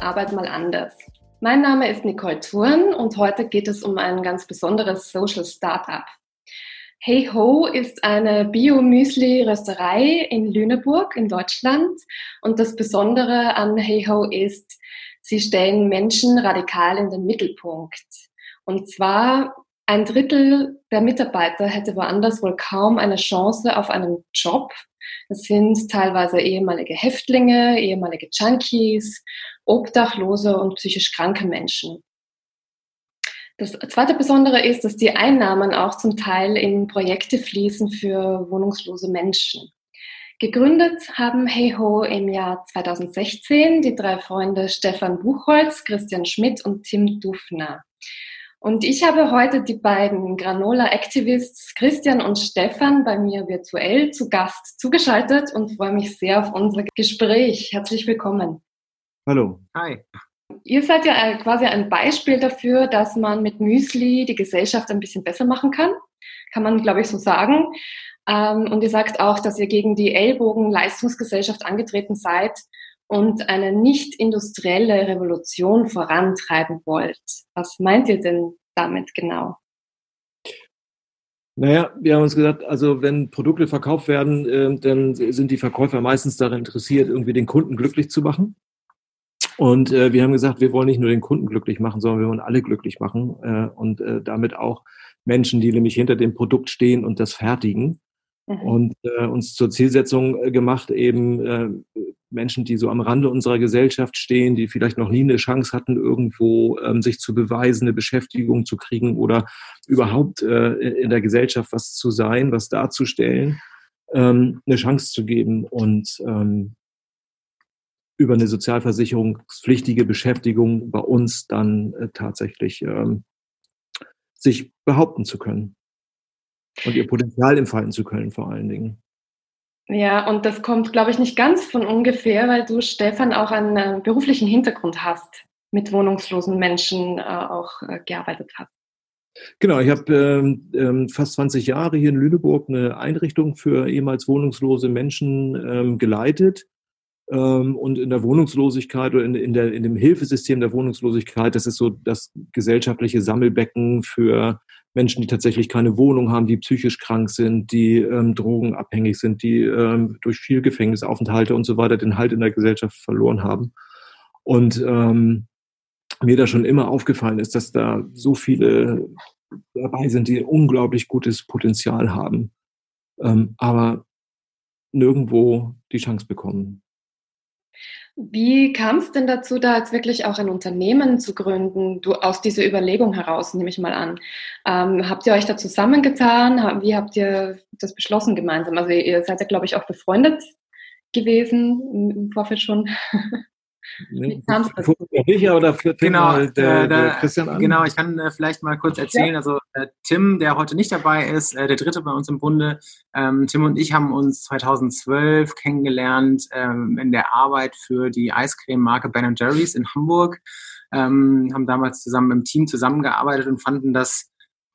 Arbeit mal anders. Mein Name ist Nicole Thurn und heute geht es um ein ganz besonderes Social Startup. Hey Ho ist eine Bio-Müsli-Rösterei in Lüneburg in Deutschland und das Besondere an Hey Ho ist, sie stellen Menschen radikal in den Mittelpunkt. Und zwar ein Drittel der Mitarbeiter hätte woanders wohl kaum eine Chance auf einen Job. Das sind teilweise ehemalige Häftlinge, ehemalige Junkies, Obdachlose und psychisch kranke Menschen. Das zweite Besondere ist, dass die Einnahmen auch zum Teil in Projekte fließen für wohnungslose Menschen. Gegründet haben HeyHo im Jahr 2016 die drei Freunde Stefan Buchholz, Christian Schmidt und Tim Dufner. Und ich habe heute die beiden Granola-Activists Christian und Stefan bei mir virtuell zu Gast zugeschaltet und freue mich sehr auf unser Gespräch. Herzlich willkommen. Hallo. Hi. Ihr seid ja quasi ein Beispiel dafür, dass man mit Müsli die Gesellschaft ein bisschen besser machen kann. Kann man, glaube ich, so sagen. Ähm, und ihr sagt auch, dass ihr gegen die Ellbogen-Leistungsgesellschaft angetreten seid und eine nicht industrielle Revolution vorantreiben wollt. Was meint ihr denn damit genau? Naja, wir haben uns gesagt, also wenn Produkte verkauft werden, äh, dann sind die Verkäufer meistens daran interessiert, irgendwie den Kunden glücklich zu machen. Und äh, wir haben gesagt, wir wollen nicht nur den Kunden glücklich machen, sondern wir wollen alle glücklich machen äh, und äh, damit auch Menschen, die nämlich hinter dem Produkt stehen und das fertigen. Mhm. Und äh, uns zur Zielsetzung äh, gemacht, eben äh, Menschen, die so am Rande unserer Gesellschaft stehen, die vielleicht noch nie eine Chance hatten, irgendwo ähm, sich zu beweisen, eine Beschäftigung zu kriegen oder überhaupt äh, in der Gesellschaft was zu sein, was darzustellen, ähm, eine Chance zu geben und ähm, über eine sozialversicherungspflichtige Beschäftigung bei uns dann äh, tatsächlich ähm, sich behaupten zu können und ihr Potenzial entfalten zu können vor allen Dingen. Ja, und das kommt, glaube ich, nicht ganz von ungefähr, weil du, Stefan, auch einen äh, beruflichen Hintergrund hast, mit wohnungslosen Menschen äh, auch äh, gearbeitet hast. Genau, ich habe ähm, ähm, fast 20 Jahre hier in Lüneburg eine Einrichtung für ehemals wohnungslose Menschen ähm, geleitet. Ähm, und in der Wohnungslosigkeit oder in, in, der, in dem Hilfesystem der Wohnungslosigkeit, das ist so das gesellschaftliche Sammelbecken für Menschen, die tatsächlich keine Wohnung haben, die psychisch krank sind, die ähm, drogenabhängig sind, die ähm, durch viel Gefängnisaufenthalte und so weiter den Halt in der Gesellschaft verloren haben. Und ähm, mir da schon immer aufgefallen ist, dass da so viele dabei sind, die unglaublich gutes Potenzial haben, ähm, aber nirgendwo die Chance bekommen. Wie kam es denn dazu, da jetzt wirklich auch ein Unternehmen zu gründen? Du aus dieser Überlegung heraus, nehme ich mal an. Ähm, habt ihr euch da zusammengetan? Wie habt ihr das beschlossen gemeinsam? Also ihr seid ja, glaube ich, auch befreundet gewesen im Vorfeld schon. Kam es dazu? Oder genau, der, der, der, Christian an? Genau, ich kann äh, vielleicht mal kurz erzählen. Ja. Also äh, Tim, der heute nicht dabei ist, äh, der dritte bei uns im Bunde, ähm, Tim und ich haben uns 2012 kennengelernt ähm, in der Arbeit für die Eiscreme-Marke Ben Jerry's in Hamburg. Ähm, haben damals zusammen im Team zusammengearbeitet und fanden das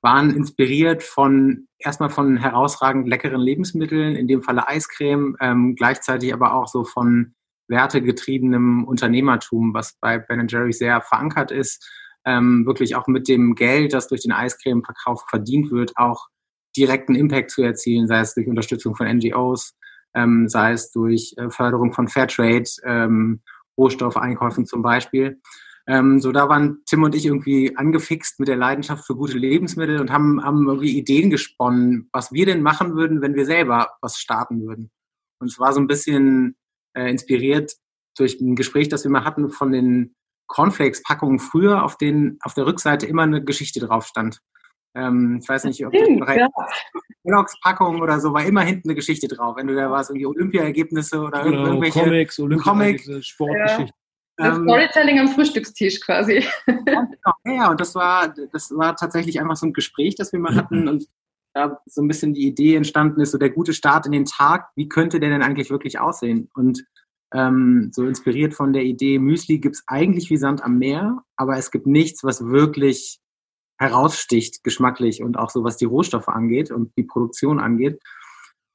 waren inspiriert von erstmal von herausragend leckeren Lebensmitteln, in dem Falle Eiscreme, ähm, gleichzeitig aber auch so von wertegetriebenem Unternehmertum, was bei Ben Jerry sehr verankert ist, ähm, wirklich auch mit dem Geld, das durch den Eiscremeverkauf verdient wird, auch direkten Impact zu erzielen, sei es durch Unterstützung von NGOs, ähm, sei es durch äh, Förderung von Fairtrade, ähm, Rohstoffeinkäufen zum Beispiel. Ähm, so da waren Tim und ich irgendwie angefixt mit der Leidenschaft für gute Lebensmittel und haben, haben irgendwie Ideen gesponnen, was wir denn machen würden, wenn wir selber was starten würden. Und es war so ein bisschen äh, inspiriert durch ein Gespräch, das wir mal hatten von den Cornflakes-Packungen früher, auf, den, auf der Rückseite immer eine Geschichte drauf stand. Ähm, ich weiß nicht, ob das ja. Kellogg's-Packung oder so, war immer hinten eine Geschichte drauf. Entweder war es irgendwie Olympia-Ergebnisse oder genau, irgendwelche Comics, Olympia Sportgeschichten. Ja. Das ähm, Storytelling am Frühstückstisch quasi. Ja, genau. ja, und das war, das war tatsächlich einfach so ein Gespräch, das wir mal hatten und da so ein bisschen die Idee entstanden ist, so der gute Start in den Tag, wie könnte der denn eigentlich wirklich aussehen? Und ähm, so inspiriert von der Idee, Müsli gibt es eigentlich wie Sand am Meer, aber es gibt nichts, was wirklich heraussticht, geschmacklich und auch so, was die Rohstoffe angeht und die Produktion angeht.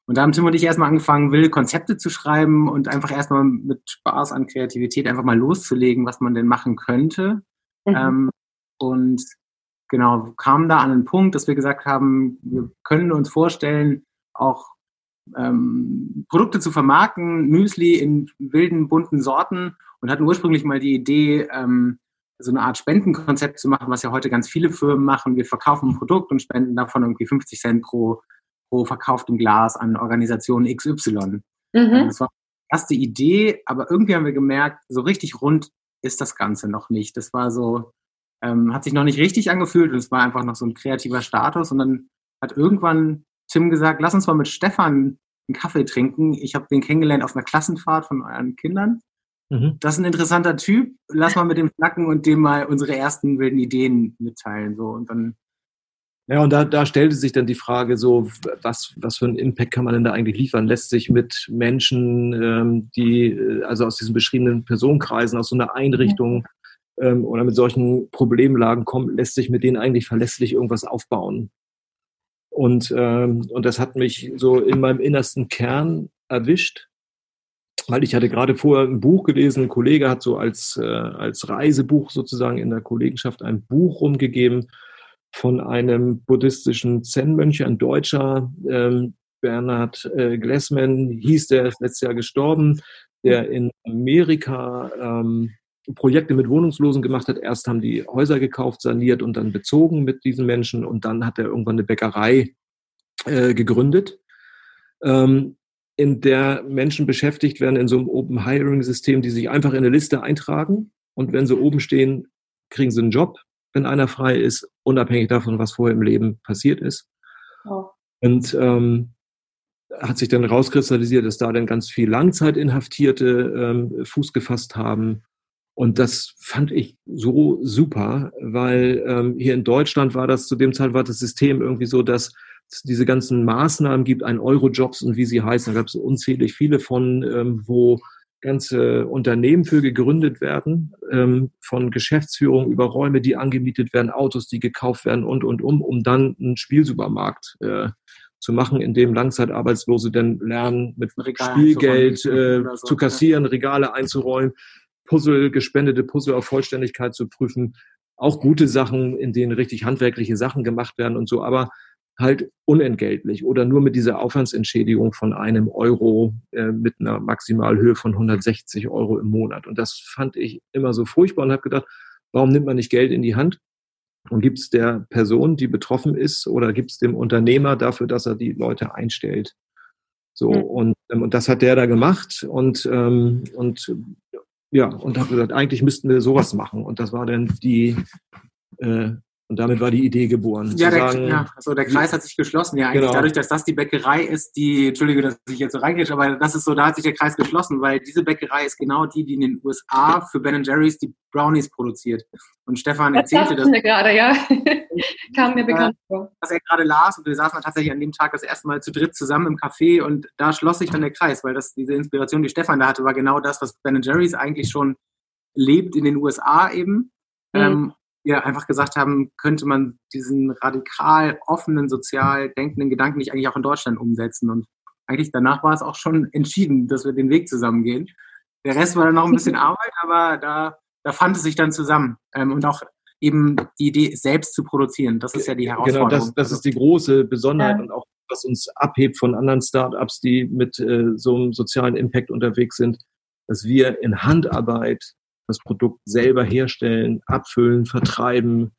Und da haben Tim und ich erstmal angefangen, wilde Konzepte zu schreiben und einfach erstmal mit Spaß an Kreativität einfach mal loszulegen, was man denn machen könnte. Mhm. Ähm, und genau, kamen da an einen Punkt, dass wir gesagt haben, wir können uns vorstellen, auch ähm, Produkte zu vermarkten, Müsli in wilden, bunten Sorten und hatten ursprünglich mal die Idee, ähm, so eine Art Spendenkonzept zu machen, was ja heute ganz viele Firmen machen. Wir verkaufen ein Produkt und spenden davon irgendwie 50 Cent pro, pro verkauftem Glas an Organisation XY. Mhm. Das war die erste Idee, aber irgendwie haben wir gemerkt, so richtig rund ist das Ganze noch nicht. Das war so, ähm, hat sich noch nicht richtig angefühlt und es war einfach noch so ein kreativer Status und dann hat irgendwann Tim gesagt, lass uns mal mit Stefan einen Kaffee trinken. Ich habe den kennengelernt auf einer Klassenfahrt von euren Kindern. Mhm. Das ist ein interessanter Typ. Lass mal mit dem schnacken und dem mal unsere ersten wilden Ideen mitteilen. So und dann. Ja, und da, da stellte sich dann die Frage so, was, was für einen Impact kann man denn da eigentlich liefern? Lässt sich mit Menschen, ähm, die, äh, also aus diesen beschriebenen Personenkreisen, aus so einer Einrichtung. Ähm, oder mit solchen Problemlagen kommen, lässt sich mit denen eigentlich verlässlich irgendwas aufbauen? Und, ähm, und das hat mich so in meinem innersten Kern erwischt, weil ich hatte gerade vorher ein Buch gelesen, ein Kollege hat so als, äh, als Reisebuch sozusagen in der Kollegenschaft ein Buch rumgegeben von einem buddhistischen Zen-Mönch, ein Deutscher, ähm, Bernhard äh, Glessman hieß, der ist letztes Jahr gestorben, der in Amerika ähm, Projekte mit Wohnungslosen gemacht hat. Erst haben die Häuser gekauft, saniert und dann bezogen mit diesen Menschen und dann hat er irgendwann eine Bäckerei äh, gegründet, ähm, in der Menschen beschäftigt werden in so einem Open Hiring System, die sich einfach in eine Liste eintragen und wenn sie oben stehen, kriegen sie einen Job, wenn einer frei ist, unabhängig davon, was vorher im Leben passiert ist. Oh. Und ähm, hat sich dann rauskristallisiert, dass da dann ganz viel Langzeitinhaftierte ähm, Fuß gefasst haben, und das fand ich so super, weil ähm, hier in Deutschland war das zu dem Zeit war das System irgendwie so, dass es diese ganzen Maßnahmen gibt, ein Eurojobs und wie sie heißen, da gab es unzählig viele von, ähm, wo ganze Unternehmen für gegründet werden, ähm, von Geschäftsführung über Räume, die angemietet werden, Autos, die gekauft werden und, und, um, um dann einen Spielsupermarkt äh, zu machen, in dem Langzeitarbeitslose dann lernen, mit Spielgeld äh, so, zu kassieren, ja. Regale einzuräumen. Puzzle, gespendete Puzzle auf Vollständigkeit zu prüfen. Auch gute Sachen, in denen richtig handwerkliche Sachen gemacht werden und so, aber halt unentgeltlich oder nur mit dieser Aufwandsentschädigung von einem Euro äh, mit einer Maximalhöhe von 160 Euro im Monat. Und das fand ich immer so furchtbar und habe gedacht, warum nimmt man nicht Geld in die Hand und gibt es der Person, die betroffen ist, oder gibt es dem Unternehmer dafür, dass er die Leute einstellt? So, mhm. und, ähm, und das hat der da gemacht und, ähm, und ja, und habe gesagt, eigentlich müssten wir sowas machen. Und das war dann die äh, und damit war die Idee geboren. Ja, der, sagen, ja also der Kreis hat sich geschlossen. Ja, eigentlich genau. dadurch, dass das die Bäckerei ist, die, Entschuldige, dass ich jetzt so reingehe, aber das ist so, da hat sich der Kreis geschlossen, weil diese Bäckerei ist genau die, die in den USA für Ben Jerry's die Brownies produziert. Und Stefan das erzählte das. Mir gerade, ja. Kam mir bekannt vor. Was er gerade las und wir saßen tatsächlich an dem Tag das erste Mal zu dritt zusammen im Café und da schloss sich dann der Kreis, weil das, diese Inspiration, die Stefan da hatte, war genau das, was Ben Jerry's eigentlich schon lebt in den USA eben. Mhm. Ähm, wir einfach gesagt haben, könnte man diesen radikal offenen, sozial denkenden Gedanken nicht eigentlich auch in Deutschland umsetzen. Und eigentlich danach war es auch schon entschieden, dass wir den Weg zusammen gehen. Der Rest war dann noch ein bisschen Arbeit, aber da, da fand es sich dann zusammen. Ähm, und auch eben die Idee, selbst zu produzieren. Das ist ja die Herausforderung. Genau, das, das ist die große Besonderheit ja. und auch was uns abhebt von anderen Startups, die mit äh, so einem sozialen Impact unterwegs sind, dass wir in Handarbeit das Produkt selber herstellen, abfüllen, vertreiben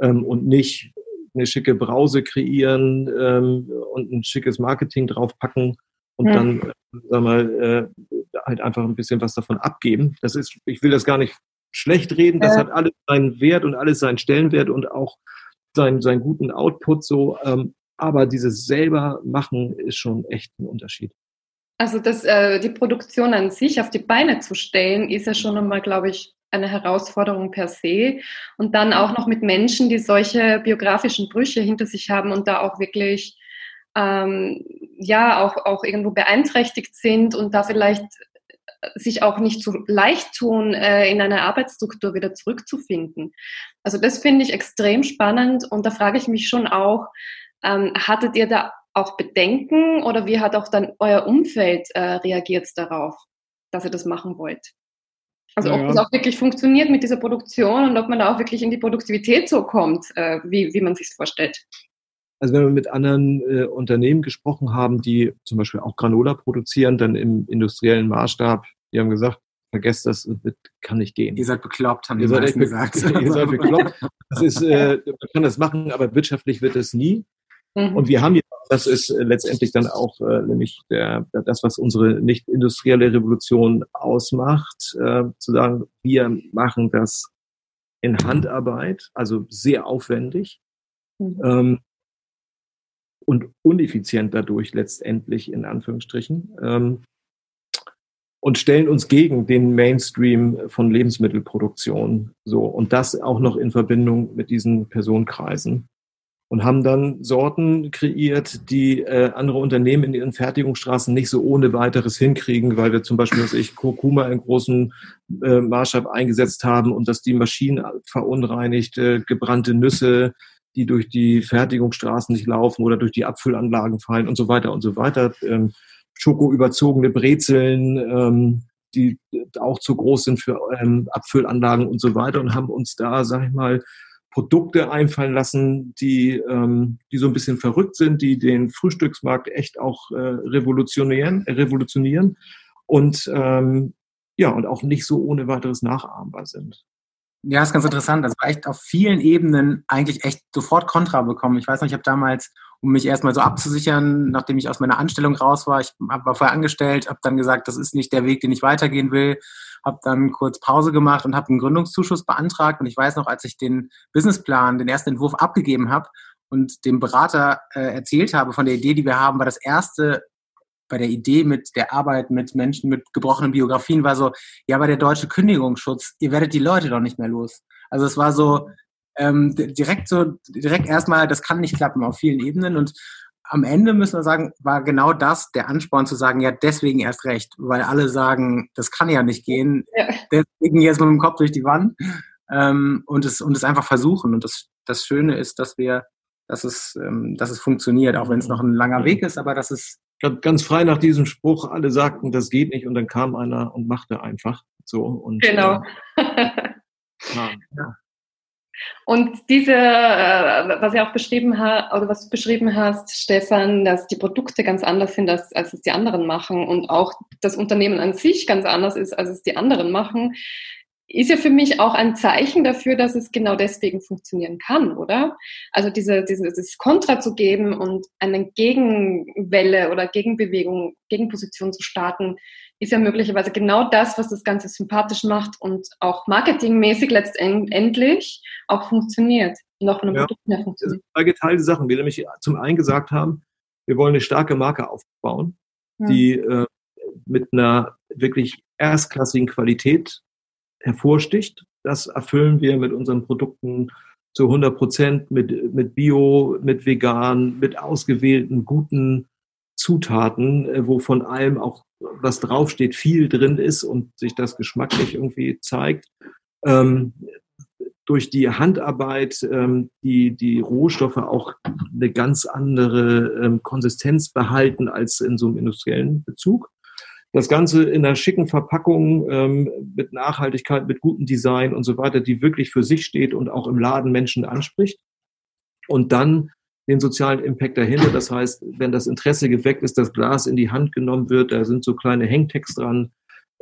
ähm, und nicht eine schicke Brause kreieren ähm, und ein schickes Marketing draufpacken und ja. dann, äh, sag mal, äh, halt einfach ein bisschen was davon abgeben. Das ist, ich will das gar nicht schlecht reden, das ja. hat alles seinen Wert und alles seinen Stellenwert und auch seinen, seinen guten Output so. Ähm, aber dieses selber machen ist schon echt ein Unterschied. Also das, äh, die Produktion an sich auf die Beine zu stellen, ist ja schon einmal, glaube ich, eine Herausforderung per se. Und dann auch noch mit Menschen, die solche biografischen Brüche hinter sich haben und da auch wirklich ähm, ja auch, auch irgendwo beeinträchtigt sind und da vielleicht sich auch nicht so leicht tun, äh, in eine Arbeitsstruktur wieder zurückzufinden. Also das finde ich extrem spannend und da frage ich mich schon auch, ähm, hattet ihr da auch Bedenken oder wie hat auch dann euer Umfeld äh, reagiert darauf, dass ihr das machen wollt? Also ja, ob das auch wirklich funktioniert mit dieser Produktion und ob man da auch wirklich in die Produktivität so kommt, äh, wie, wie man sich vorstellt. Also wenn wir mit anderen äh, Unternehmen gesprochen haben, die zum Beispiel auch Granola produzieren, dann im industriellen Maßstab, die haben gesagt, vergesst das, das kann nicht gehen. Ihr seid bekloppt, haben ihr die seid gesagt. ihr seid bekloppt. Das ist, äh, man kann das machen, aber wirtschaftlich wird es nie. Mhm. Und wir haben ja, das ist äh, letztendlich dann auch äh, nämlich der, das, was unsere nicht industrielle Revolution ausmacht, äh, zu sagen, wir machen das in Handarbeit, also sehr aufwendig mhm. ähm, und uneffizient dadurch letztendlich in Anführungsstrichen. Ähm, und stellen uns gegen den Mainstream von Lebensmittelproduktion. So. Und das auch noch in Verbindung mit diesen Personenkreisen und haben dann Sorten kreiert, die äh, andere Unternehmen in ihren Fertigungsstraßen nicht so ohne weiteres hinkriegen, weil wir zum Beispiel, dass ich Kurkuma in großem äh, Maßstab eingesetzt haben und dass die Maschinen verunreinigt, äh, gebrannte Nüsse, die durch die Fertigungsstraßen nicht laufen oder durch die Abfüllanlagen fallen und so weiter und so weiter. Ähm, Schoko überzogene Brezeln, ähm, die auch zu groß sind für ähm, Abfüllanlagen und so weiter und haben uns da, sag ich mal, Produkte einfallen lassen, die, ähm, die so ein bisschen verrückt sind, die den Frühstücksmarkt echt auch äh, revolutionieren, äh, revolutionieren und ähm, ja, und auch nicht so ohne weiteres nachahmbar sind. Ja, ist ganz interessant. War echt auf vielen Ebenen eigentlich echt sofort Kontra bekommen. Ich weiß noch, ich habe damals, um mich erstmal so abzusichern, nachdem ich aus meiner Anstellung raus war, ich war vorher angestellt, habe dann gesagt, das ist nicht der Weg, den ich weitergehen will, habe dann kurz Pause gemacht und habe einen Gründungszuschuss beantragt. Und ich weiß noch, als ich den Businessplan, den ersten Entwurf abgegeben habe und dem Berater äh, erzählt habe von der Idee, die wir haben, war das erste bei der Idee mit der Arbeit mit Menschen mit gebrochenen Biografien war so, ja, aber der deutsche Kündigungsschutz, ihr werdet die Leute doch nicht mehr los. Also es war so ähm, direkt so, direkt erstmal, das kann nicht klappen auf vielen Ebenen und am Ende müssen wir sagen, war genau das der Ansporn zu sagen, ja, deswegen erst recht, weil alle sagen, das kann ja nicht gehen, ja. deswegen jetzt mit dem Kopf durch die Wand ähm, und, es, und es einfach versuchen. Und das, das Schöne ist, dass wir, dass es, ähm, dass es funktioniert, auch wenn es noch ein langer Weg ist, aber dass es ganz frei nach diesem Spruch, alle sagten, das geht nicht und dann kam einer und machte einfach so. Und, genau. Äh, ja. Und diese, äh, was ihr auch beschrieben hast, oder was du beschrieben hast, Stefan, dass die Produkte ganz anders sind, als, als es die anderen machen und auch das Unternehmen an sich ganz anders ist, als es die anderen machen, ist ja für mich auch ein Zeichen dafür, dass es genau deswegen funktionieren kann, oder? Also diese, diese, dieses Kontra zu geben und eine Gegenwelle oder Gegenbewegung, Gegenposition zu starten, ist ja möglicherweise genau das, was das Ganze sympathisch macht und auch marketingmäßig letztendlich auch funktioniert und auch von einem ja. Produkt mehr funktioniert. Zwei geteilte Sachen. Wir nämlich zum einen gesagt haben, wir wollen eine starke Marke aufbauen, hm. die äh, mit einer wirklich erstklassigen Qualität hervorsticht. Das erfüllen wir mit unseren Produkten zu 100 Prozent mit, mit Bio, mit vegan, mit ausgewählten guten Zutaten, äh, wo von allem auch was draufsteht, viel drin ist und sich das geschmacklich irgendwie zeigt. Ähm, durch die Handarbeit ähm, die, die Rohstoffe auch eine ganz andere ähm, Konsistenz behalten als in so einem industriellen Bezug. Das Ganze in einer schicken Verpackung ähm, mit Nachhaltigkeit, mit gutem Design und so weiter, die wirklich für sich steht und auch im Laden Menschen anspricht. Und dann den sozialen Impact dahinter. Das heißt, wenn das Interesse geweckt ist, das Glas in die Hand genommen wird, da sind so kleine Hangtags dran,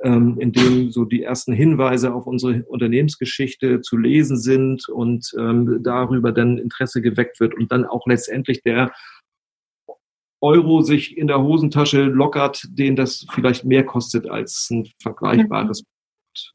ähm, in dem so die ersten Hinweise auf unsere Unternehmensgeschichte zu lesen sind und ähm, darüber dann Interesse geweckt wird und dann auch letztendlich der Euro sich in der Hosentasche lockert, den das vielleicht mehr kostet als ein vergleichbares. Produkt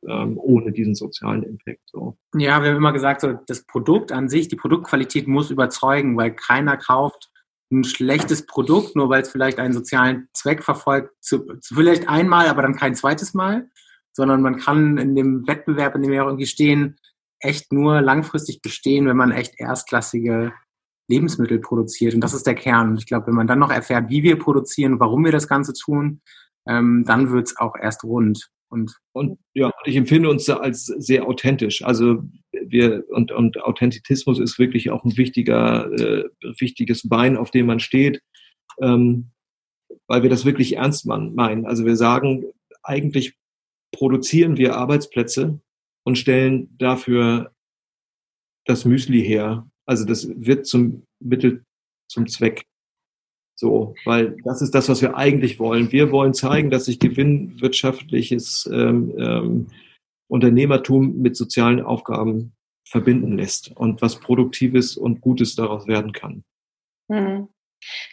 ähm, ohne diesen sozialen Impact. So. Ja, wir haben immer gesagt, so das Produkt an sich, die Produktqualität muss überzeugen, weil keiner kauft ein schlechtes Produkt, nur weil es vielleicht einen sozialen Zweck verfolgt, zu, zu vielleicht einmal, aber dann kein zweites Mal, sondern man kann in dem Wettbewerb, in dem wir auch irgendwie stehen, echt nur langfristig bestehen, wenn man echt erstklassige Lebensmittel produziert. Und das ist der Kern. Und ich glaube, wenn man dann noch erfährt, wie wir produzieren, warum wir das Ganze tun, ähm, dann wird es auch erst rund. Und, und ja, ich empfinde uns als sehr authentisch. Also wir und, und Authentizismus ist wirklich auch ein wichtiger, äh, wichtiges Bein, auf dem man steht. ähm, weil wir das wirklich ernst meinen. Also wir sagen, eigentlich produzieren wir Arbeitsplätze und stellen dafür das Müsli her. Also das wird zum Mittel zum Zweck. So, weil das ist das, was wir eigentlich wollen. Wir wollen zeigen, dass sich gewinnwirtschaftliches ähm, ähm, Unternehmertum mit sozialen Aufgaben verbinden lässt und was Produktives und Gutes daraus werden kann. Mhm.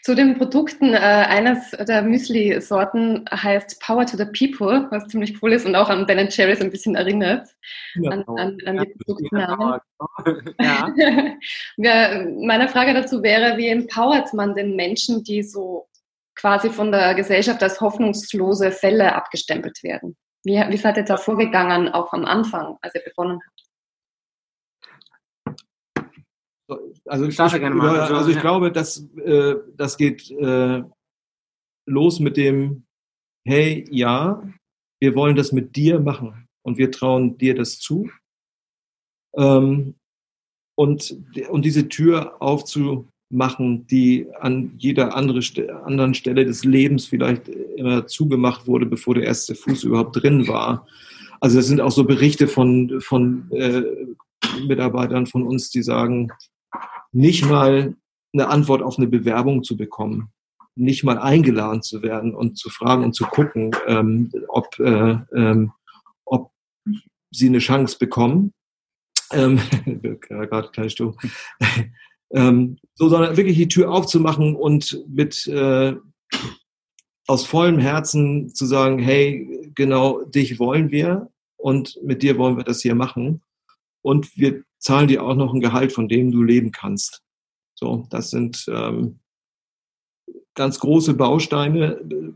Zu den Produkten, äh, eines der Müsli-Sorten heißt Power to the People, was ziemlich cool ist und auch an Ben Jerry's ein bisschen erinnert, ja, an, an, an die Produktnamen. Ja. ja, meine Frage dazu wäre, wie empowert man den Menschen, die so quasi von der Gesellschaft als hoffnungslose Fälle abgestempelt werden? Wie, wie seid ihr da vorgegangen, auch am Anfang, als ihr begonnen habt? Also ich, ich, gerne mal. also ich glaube, dass, äh, das geht äh, los mit dem, hey, ja, wir wollen das mit dir machen und wir trauen dir das zu. Ähm, und, und diese Tür aufzumachen, die an jeder andere, anderen Stelle des Lebens vielleicht immer zugemacht wurde, bevor der erste Fuß überhaupt drin war. Also das sind auch so Berichte von, von äh, Mitarbeitern von uns, die sagen, nicht mal eine Antwort auf eine Bewerbung zu bekommen, nicht mal eingeladen zu werden und zu fragen und zu gucken, ähm, ob, äh, ähm, ob sie eine Chance bekommen. Ähm, gerade kleine Stuhl. ähm, so, sondern wirklich die Tür aufzumachen und mit äh, aus vollem Herzen zu sagen, hey, genau dich wollen wir und mit dir wollen wir das hier machen. Und wir zahlen dir auch noch ein Gehalt, von dem du leben kannst. So, das sind ähm, ganz große Bausteine.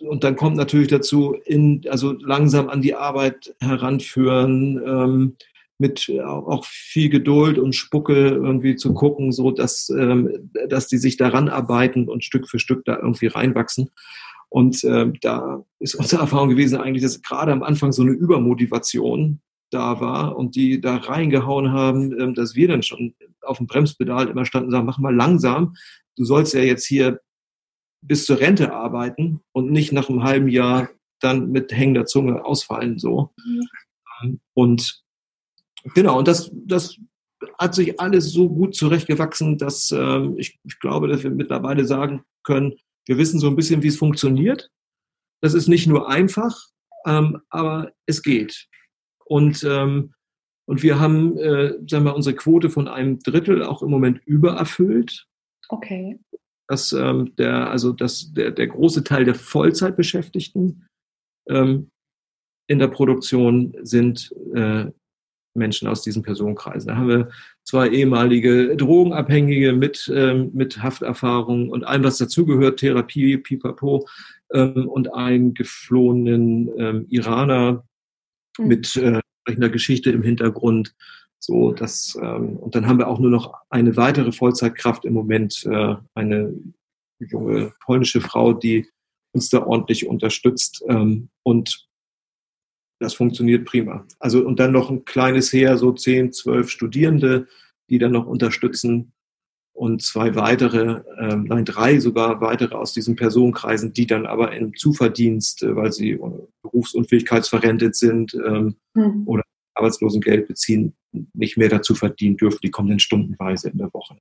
Und dann kommt natürlich dazu, in, also langsam an die Arbeit heranführen, ähm, mit auch viel Geduld und Spucke irgendwie zu gucken, so dass, ähm, dass die sich daran arbeiten und Stück für Stück da irgendwie reinwachsen. Und äh, da ist unsere Erfahrung gewesen eigentlich, dass gerade am Anfang so eine Übermotivation da war und die da reingehauen haben, ähm, dass wir dann schon auf dem Bremspedal immer standen und sagen, mach mal langsam, du sollst ja jetzt hier bis zur Rente arbeiten und nicht nach einem halben Jahr dann mit hängender Zunge ausfallen so. Mhm. Und genau, und das, das hat sich alles so gut zurechtgewachsen, dass ähm, ich, ich glaube, dass wir mittlerweile sagen können, wir wissen so ein bisschen, wie es funktioniert. Das ist nicht nur einfach, ähm, aber es geht. Und, ähm, und wir haben, äh, sagen wir, unsere Quote von einem Drittel auch im Moment übererfüllt. Okay. Dass ähm, der, also dass der, der große Teil der Vollzeitbeschäftigten ähm, in der Produktion sind äh, Menschen aus diesen Personenkreisen. Da haben wir zwei ehemalige Drogenabhängige mit, ähm, mit Hafterfahrung und allem, was dazugehört, Therapie, Pipapo, ähm, und einen geflohenen ähm, Iraner, mhm. mit äh, einer Geschichte im Hintergrund. So, das, ähm, und dann haben wir auch nur noch eine weitere Vollzeitkraft im Moment, äh, eine junge polnische Frau, die uns da ordentlich unterstützt. Ähm, und das funktioniert prima. Also, und dann noch ein kleines Heer, so zehn, zwölf Studierende, die dann noch unterstützen und zwei weitere, ähm, nein, drei sogar weitere aus diesen Personenkreisen, die dann aber im Zuverdienst, äh, weil sie berufsunfähigkeitsverrentet sind ähm, mhm. oder Arbeitslosengeld beziehen, nicht mehr dazu verdienen dürfen. Die kommen dann stundenweise in der Woche.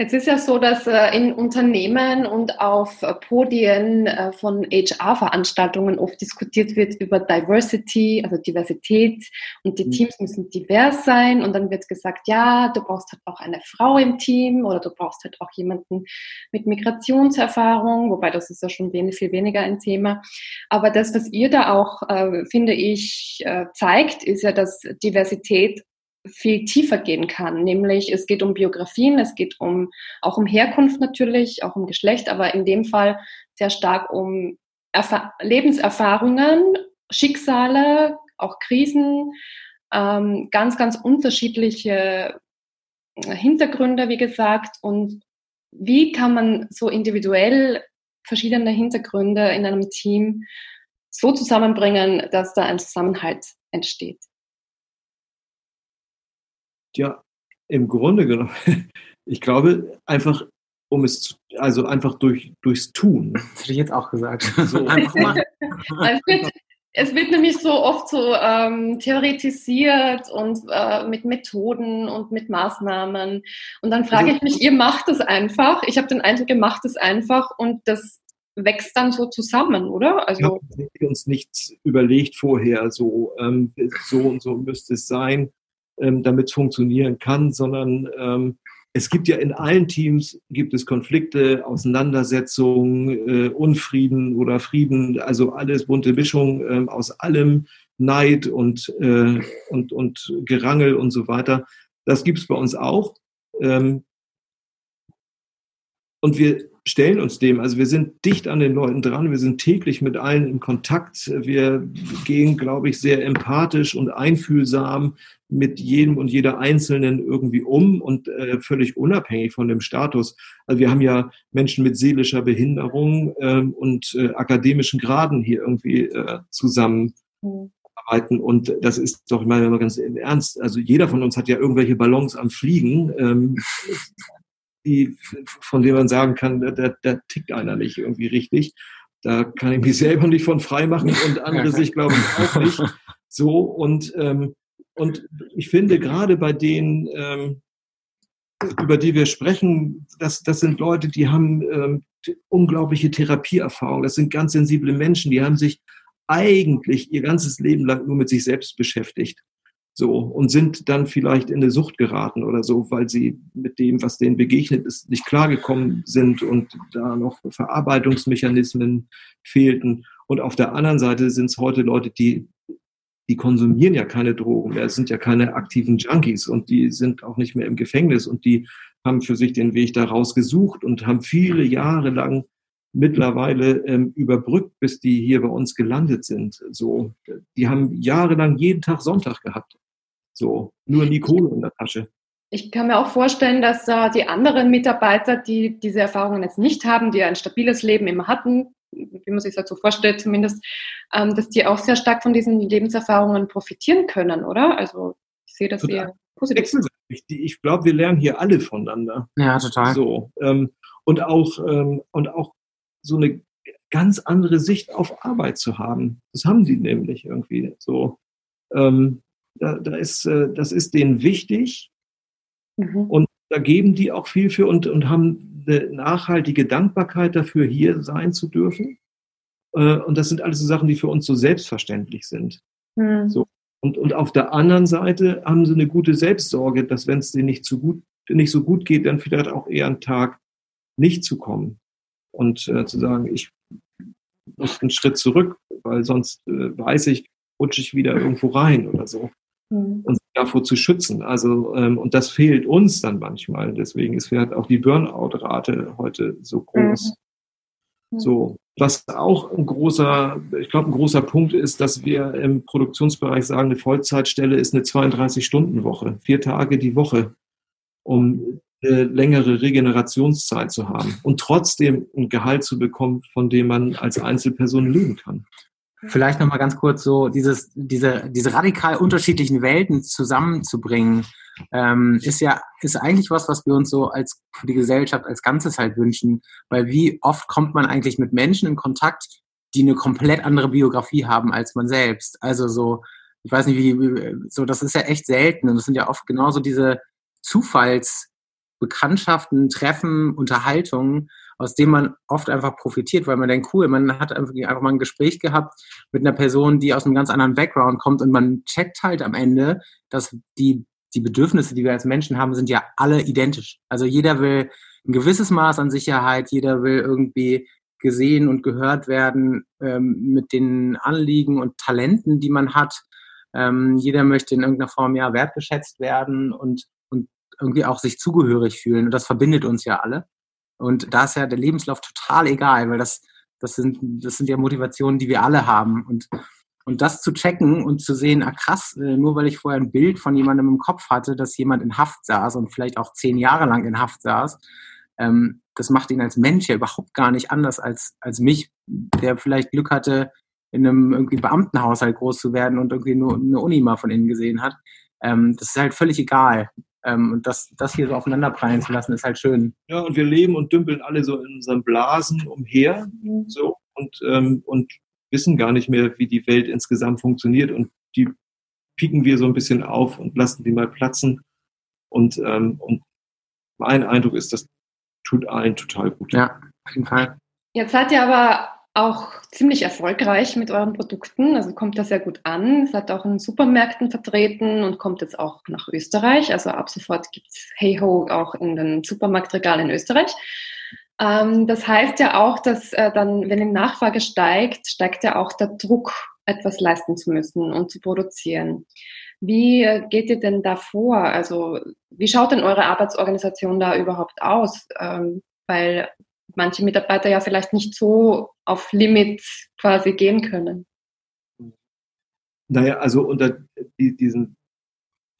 Jetzt ist ja so, dass äh, in Unternehmen und auf äh, Podien äh, von HR-Veranstaltungen oft diskutiert wird über Diversity, also Diversität und die mhm. Teams müssen divers sein und dann wird gesagt, ja, du brauchst halt auch eine Frau im Team oder du brauchst halt auch jemanden mit Migrationserfahrung, wobei das ist ja schon viel weniger ein Thema. Aber das, was ihr da auch, finde ich, zeigt, ist ja, dass Diversität viel tiefer gehen kann. Nämlich es geht um Biografien, es geht um auch um Herkunft natürlich, auch um Geschlecht, aber in dem Fall sehr stark um Erfa Lebenserfahrungen, Schicksale, auch Krisen, ähm, ganz, ganz unterschiedliche Hintergründe, wie gesagt. Und wie kann man so individuell verschiedene Hintergründe in einem Team so zusammenbringen, dass da ein Zusammenhalt entsteht? Ja, im Grunde genommen, ich glaube einfach um es zu, also einfach durch, durchs Tun. Das hätte ich jetzt auch gesagt. So. einfach machen. es, wird, es wird nämlich so oft so ähm, theoretisiert und äh, mit Methoden und mit Maßnahmen. Und dann frage also, ich mich, ihr macht es einfach. Ich habe den Eindruck, ihr macht es einfach und das wächst dann so zusammen, oder? Also wir haben uns nichts überlegt vorher, so, ähm, so und so müsste es sein, ähm, damit es funktionieren kann, sondern ähm, es gibt ja in allen Teams gibt es Konflikte, Auseinandersetzungen, äh, Unfrieden oder Frieden, also alles bunte Mischung äh, aus allem, Neid und, äh, und, und Gerangel und so weiter. Das gibt es bei uns auch. Ähm, und wir stellen uns dem, also wir sind dicht an den Leuten dran, wir sind täglich mit allen in Kontakt, wir gehen, glaube ich, sehr empathisch und einfühlsam mit jedem und jeder Einzelnen irgendwie um und äh, völlig unabhängig von dem Status. Also wir haben ja Menschen mit seelischer Behinderung äh, und äh, akademischen Graden hier irgendwie äh, zusammen. Mhm. Und das ist doch mal ganz ernst. Also jeder von uns hat ja irgendwelche Ballons am Fliegen. Ähm, die, von denen man sagen kann, da, da tickt einer nicht irgendwie richtig. Da kann ich mich selber nicht von frei machen und andere sich, glaube ich, auch nicht. So, und, ähm, und ich finde, gerade bei denen, ähm, über die wir sprechen, das, das sind Leute, die haben ähm, unglaubliche Therapieerfahrung. Das sind ganz sensible Menschen, die haben sich eigentlich ihr ganzes Leben lang nur mit sich selbst beschäftigt. So, und sind dann vielleicht in eine Sucht geraten oder so, weil sie mit dem, was denen begegnet ist, nicht klargekommen sind und da noch Verarbeitungsmechanismen fehlten. Und auf der anderen Seite sind es heute Leute, die, die konsumieren ja keine Drogen mehr, es sind ja keine aktiven Junkies und die sind auch nicht mehr im Gefängnis und die haben für sich den Weg daraus gesucht und haben viele Jahre lang mittlerweile ähm, überbrückt, bis die hier bei uns gelandet sind. So, die haben jahrelang jeden Tag Sonntag gehabt. So, nur nie Kohle in der Tasche. Ich kann mir auch vorstellen, dass äh, die anderen Mitarbeiter, die diese Erfahrungen jetzt nicht haben, die ein stabiles Leben immer hatten, wie man sich das so vorstellt zumindest, ähm, dass die auch sehr stark von diesen Lebenserfahrungen profitieren können, oder? Also ich sehe das eher positiv. Ich, ich glaube, wir lernen hier alle voneinander. Ja, total. So, ähm, und, auch, ähm, und auch so eine ganz andere Sicht auf Arbeit zu haben. Das haben sie nämlich irgendwie so. Ähm, da, da ist, äh, das ist denen wichtig mhm. und da geben die auch viel für und, und haben eine nachhaltige Dankbarkeit dafür, hier sein zu dürfen. Äh, und das sind alles so Sachen, die für uns so selbstverständlich sind. Mhm. So. Und, und auf der anderen Seite haben sie eine gute Selbstsorge, dass wenn es denen nicht so gut, nicht so gut geht, dann vielleicht auch eher einen Tag nicht zu kommen und äh, zu sagen, ich muss einen Schritt zurück, weil sonst äh, weiß ich, rutsche ich wieder irgendwo rein oder so mhm. uns davor zu schützen. Also, ähm, und das fehlt uns dann manchmal. Deswegen ist vielleicht auch die Burnout-Rate heute so groß. Mhm. So. Was auch ein großer, ich glaube, ein großer Punkt ist, dass wir im Produktionsbereich sagen, eine Vollzeitstelle ist eine 32-Stunden-Woche, vier Tage die Woche, um eine längere Regenerationszeit zu haben und trotzdem ein Gehalt zu bekommen, von dem man als Einzelperson leben kann. Vielleicht nochmal ganz kurz so dieses, diese, diese radikal unterschiedlichen Welten zusammenzubringen, ähm, ist ja, ist eigentlich was, was wir uns so als für die Gesellschaft als Ganzes halt wünschen. Weil wie oft kommt man eigentlich mit Menschen in Kontakt, die eine komplett andere Biografie haben als man selbst? Also so, ich weiß nicht, wie, so, das ist ja echt selten. Und das sind ja oft genauso diese Zufallsbekanntschaften, Treffen, Unterhaltungen, aus dem man oft einfach profitiert, weil man denkt, cool, man hat einfach, mal ein Gespräch gehabt mit einer Person, die aus einem ganz anderen Background kommt und man checkt halt am Ende, dass die, die Bedürfnisse, die wir als Menschen haben, sind ja alle identisch. Also jeder will ein gewisses Maß an Sicherheit, jeder will irgendwie gesehen und gehört werden ähm, mit den Anliegen und Talenten, die man hat. Ähm, jeder möchte in irgendeiner Form ja wertgeschätzt werden und, und irgendwie auch sich zugehörig fühlen. Und das verbindet uns ja alle. Und da ist ja der Lebenslauf total egal, weil das, das, sind, das sind ja Motivationen, die wir alle haben. Und, und das zu checken und zu sehen, ah krass, äh, nur weil ich vorher ein Bild von jemandem im Kopf hatte, dass jemand in Haft saß und vielleicht auch zehn Jahre lang in Haft saß, ähm, das macht ihn als Mensch ja überhaupt gar nicht anders als, als mich, der vielleicht Glück hatte, in einem irgendwie Beamtenhaushalt groß zu werden und irgendwie nur eine Uni mal von innen gesehen hat. Ähm, das ist halt völlig egal. Ähm, und das, das hier so aufeinanderprallen zu lassen, ist halt schön. Ja, und wir leben und dümpeln alle so in unseren Blasen umher mhm. so und, ähm, und wissen gar nicht mehr, wie die Welt insgesamt funktioniert. Und die pieken wir so ein bisschen auf und lassen die mal platzen. Und, ähm, und mein Eindruck ist, das tut allen total gut. Ja, auf jeden Fall. Jetzt seid ihr aber auch ziemlich erfolgreich mit euren Produkten. Also kommt das sehr gut an. Seid auch in Supermärkten vertreten und kommt jetzt auch nach Österreich. Also ab sofort gibt es Hey Ho auch in den Supermarktregalen in Österreich. Ähm, das heißt ja auch, dass äh, dann, wenn die Nachfrage steigt, steigt ja auch der Druck, etwas leisten zu müssen und zu produzieren. Wie geht ihr denn da vor? Also wie schaut denn eure Arbeitsorganisation da überhaupt aus? Ähm, weil manche Mitarbeiter ja vielleicht nicht so auf Limit quasi gehen können. Naja, also unter diesen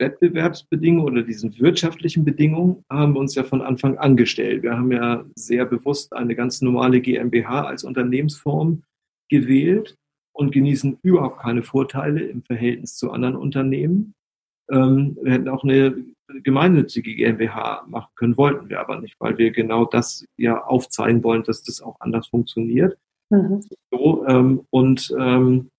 Wettbewerbsbedingungen oder diesen wirtschaftlichen Bedingungen haben wir uns ja von Anfang an gestellt. Wir haben ja sehr bewusst eine ganz normale GmbH als Unternehmensform gewählt und genießen überhaupt keine Vorteile im Verhältnis zu anderen Unternehmen. Ähm, wir hätten auch eine gemeinnützige GmbH machen können, wollten wir aber nicht, weil wir genau das ja aufzeigen wollen, dass das auch anders funktioniert. Mhm. So, ähm, und ähm,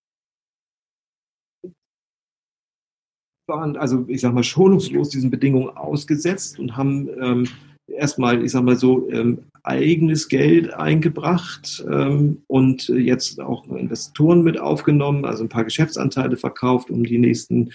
waren also, ich sag mal, schonungslos diesen Bedingungen ausgesetzt und haben ähm, erstmal, ich sag mal so, ähm, eigenes Geld eingebracht ähm, und jetzt auch Investoren mit aufgenommen, also ein paar Geschäftsanteile verkauft, um die nächsten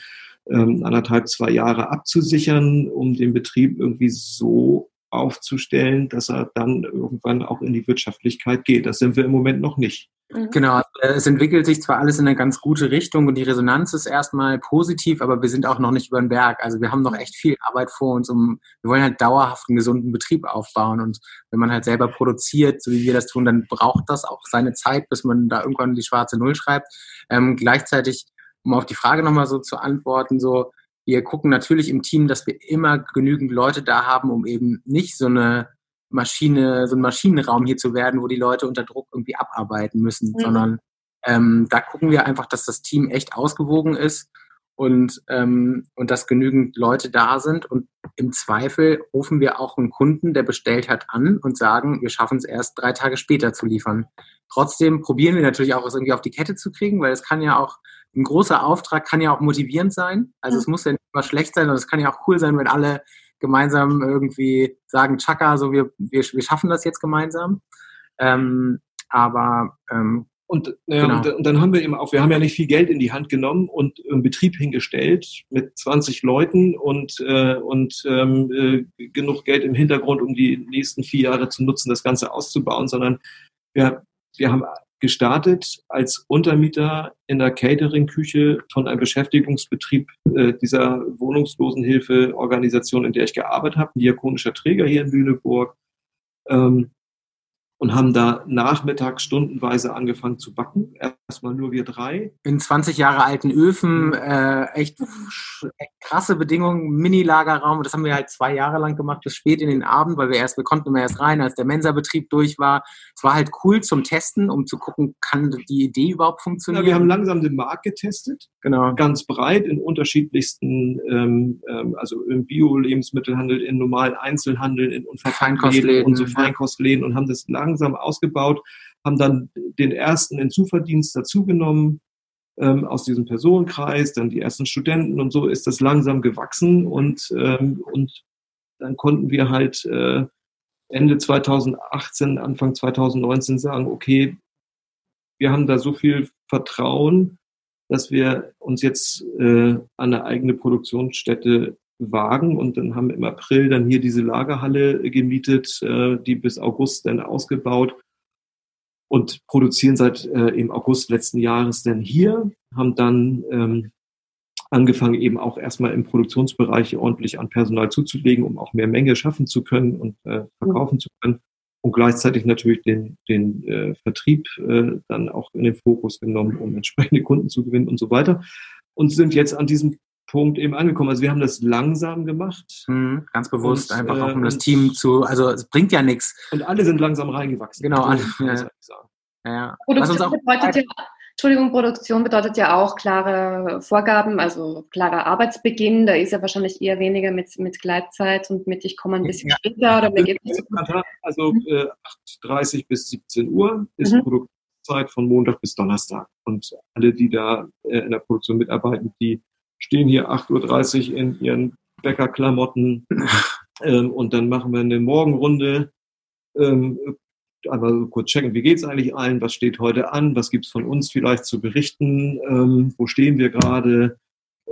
ähm, anderthalb, zwei Jahre abzusichern, um den Betrieb irgendwie so aufzustellen, dass er dann irgendwann auch in die Wirtschaftlichkeit geht. Das sind wir im Moment noch nicht. Mhm. Genau, es entwickelt sich zwar alles in eine ganz gute Richtung und die Resonanz ist erstmal positiv, aber wir sind auch noch nicht über den Berg. Also wir haben noch echt viel Arbeit vor uns, um wir wollen halt dauerhaft einen gesunden Betrieb aufbauen und wenn man halt selber produziert, so wie wir das tun, dann braucht das auch seine Zeit, bis man da irgendwann die schwarze Null schreibt. Ähm, gleichzeitig um auf die Frage nochmal so zu antworten, so, wir gucken natürlich im Team, dass wir immer genügend Leute da haben, um eben nicht so eine Maschine, so ein Maschinenraum hier zu werden, wo die Leute unter Druck irgendwie abarbeiten müssen, mhm. sondern ähm, da gucken wir einfach, dass das Team echt ausgewogen ist und, ähm, und dass genügend Leute da sind. Und im Zweifel rufen wir auch einen Kunden, der bestellt hat, an und sagen, wir schaffen es erst drei Tage später zu liefern. Trotzdem probieren wir natürlich auch, es irgendwie auf die Kette zu kriegen, weil es kann ja auch ein großer Auftrag kann ja auch motivierend sein. Also mhm. es muss ja nicht immer schlecht sein, sondern es kann ja auch cool sein, wenn alle gemeinsam irgendwie sagen, Chaka, so wir, wir, wir schaffen das jetzt gemeinsam. Ähm, aber ähm, und, ja, genau. und, und, dann haben wir eben auch, wir haben ja nicht viel Geld in die Hand genommen und einen Betrieb hingestellt mit 20 Leuten und, äh, und ähm, äh, genug Geld im Hintergrund, um die nächsten vier Jahre zu nutzen, das Ganze auszubauen, sondern wir, wir haben gestartet als Untermieter in der Catering-Küche von einem Beschäftigungsbetrieb äh, dieser Wohnungslosenhilfeorganisation, in der ich gearbeitet habe, diakonischer Träger hier in Lüneburg. Ähm, und haben da nachmittags stundenweise angefangen zu backen. Erstmal nur wir drei. In 20 Jahre alten Öfen, mhm. äh, echt, echt, krasse Bedingungen, Mini-Lagerraum. Das haben wir halt zwei Jahre lang gemacht, bis spät in den Abend, weil wir erst, wir konnten immer erst rein, als der Mensa-Betrieb durch war. Es war halt cool zum Testen, um zu gucken, kann die Idee überhaupt funktionieren. Ja, wir haben langsam den Markt getestet. Genau. Ganz breit in unterschiedlichsten, ähm, ähm, also im Bio-Lebensmittelhandel, in normalen Einzelhandel, in Feinkostläden und so Feinkostläden und haben das langsam ausgebaut, haben dann den ersten in Zuverdienst dazugenommen ähm, aus diesem Personenkreis, dann die ersten Studenten und so ist das langsam gewachsen und, ähm, und dann konnten wir halt äh, Ende 2018, Anfang 2019 sagen, okay, wir haben da so viel Vertrauen, dass wir uns jetzt äh, an eine eigene Produktionsstätte wagen. Und dann haben im April dann hier diese Lagerhalle gemietet, äh, die bis August dann ausgebaut und produzieren seit äh, im August letzten Jahres dann hier, haben dann ähm, angefangen eben auch erstmal im Produktionsbereich ordentlich an Personal zuzulegen, um auch mehr Menge schaffen zu können und äh, verkaufen zu können und gleichzeitig natürlich den, den äh, Vertrieb äh, dann auch in den Fokus genommen, um entsprechende Kunden zu gewinnen und so weiter. Und sind jetzt an diesem Punkt eben angekommen. Also wir haben das langsam gemacht. Mhm, ganz bewusst, und, einfach auch um äh, das Team zu, also es bringt ja nichts. Und alle sind langsam reingewachsen. Genau, alle. Ja. Ja. Produktion bedeutet ja, Entschuldigung, Produktion bedeutet ja auch klare Vorgaben, also klarer Arbeitsbeginn. Da ist ja wahrscheinlich eher weniger mit, mit Gleitzeit und mit ich komme ein bisschen ja. später oder mir geht nicht so gut. Also äh, 8.30 bis 17 Uhr ist mhm. Produktionszeit von Montag bis Donnerstag. Und alle, die da äh, in der Produktion mitarbeiten, die stehen hier 8.30 Uhr in ihren Bäckerklamotten. Ähm, und dann machen wir eine Morgenrunde. Ähm, einmal so kurz checken, wie geht's eigentlich allen, was steht heute an, was gibt's von uns vielleicht zu berichten, ähm, wo stehen wir gerade?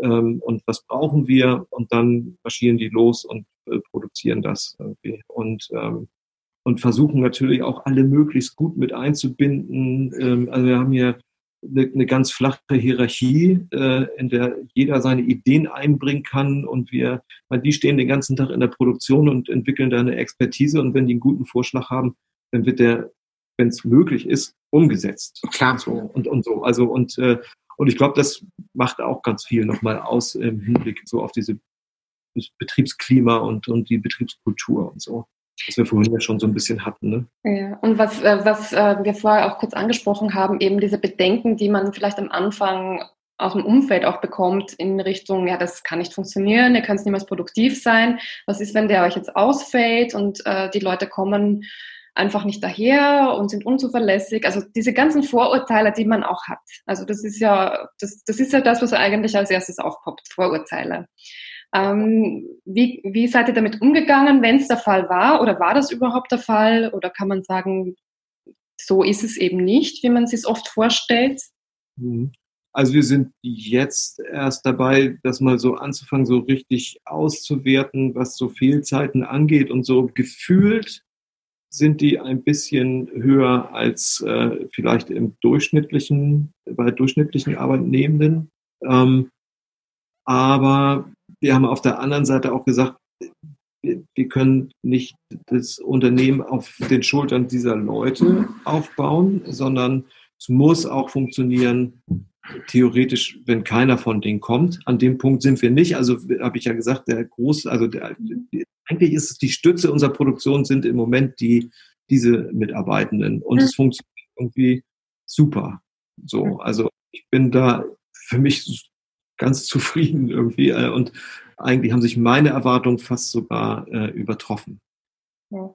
Ähm, und was brauchen wir? Und dann marschieren die los und äh, produzieren das irgendwie. Und ähm, und versuchen natürlich auch alle möglichst gut mit einzubinden. Ähm, also wir haben hier eine, eine ganz flache Hierarchie, äh, in der jeder seine Ideen einbringen kann und wir, weil die stehen den ganzen Tag in der Produktion und entwickeln da eine Expertise und wenn die einen guten Vorschlag haben, dann wird der, wenn es möglich ist, umgesetzt. Klar. Und so. Und, und so. Also und äh, und ich glaube, das macht auch ganz viel nochmal aus im Hinblick so auf diese das Betriebsklima und, und die Betriebskultur und so was wir vorhin ja schon so ein bisschen hatten. Ne? Ja, und was, äh, was äh, wir vorher auch kurz angesprochen haben, eben diese Bedenken, die man vielleicht am Anfang aus dem Umfeld auch bekommt in Richtung, ja, das kann nicht funktionieren, ihr könnt niemals produktiv sein. Was ist, wenn der euch jetzt ausfällt und äh, die Leute kommen einfach nicht daher und sind unzuverlässig. Also diese ganzen Vorurteile, die man auch hat. Also das ist ja, das, das ist ja das, was eigentlich als erstes aufpoppt, Vorurteile. Ähm, wie, wie seid ihr damit umgegangen, wenn es der Fall war? Oder war das überhaupt der Fall? Oder kann man sagen, so ist es eben nicht, wie man sich es oft vorstellt? Mhm. Also wir sind jetzt erst dabei, das mal so anzufangen, so richtig auszuwerten, was so Fehlzeiten angeht. Und so gefühlt sind die ein bisschen höher als äh, vielleicht im durchschnittlichen, bei durchschnittlichen Arbeitnehmenden. Ähm, aber wir haben auf der anderen Seite auch gesagt, wir, können nicht das Unternehmen auf den Schultern dieser Leute aufbauen, sondern es muss auch funktionieren, theoretisch, wenn keiner von denen kommt. An dem Punkt sind wir nicht. Also habe ich ja gesagt, der groß, also der, eigentlich ist es die Stütze unserer Produktion sind im Moment die diese Mitarbeitenden und es funktioniert irgendwie super. So, also ich bin da für mich ganz zufrieden irgendwie. Äh, und eigentlich haben sich meine Erwartungen fast sogar äh, übertroffen. Ja.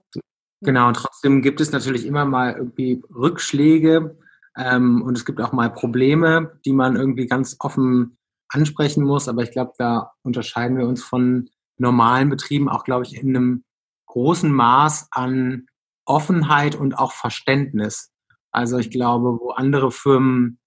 Genau, und trotzdem gibt es natürlich immer mal irgendwie Rückschläge ähm, und es gibt auch mal Probleme, die man irgendwie ganz offen ansprechen muss. Aber ich glaube, da unterscheiden wir uns von normalen Betrieben auch, glaube ich, in einem großen Maß an Offenheit und auch Verständnis. Also ich glaube, wo andere Firmen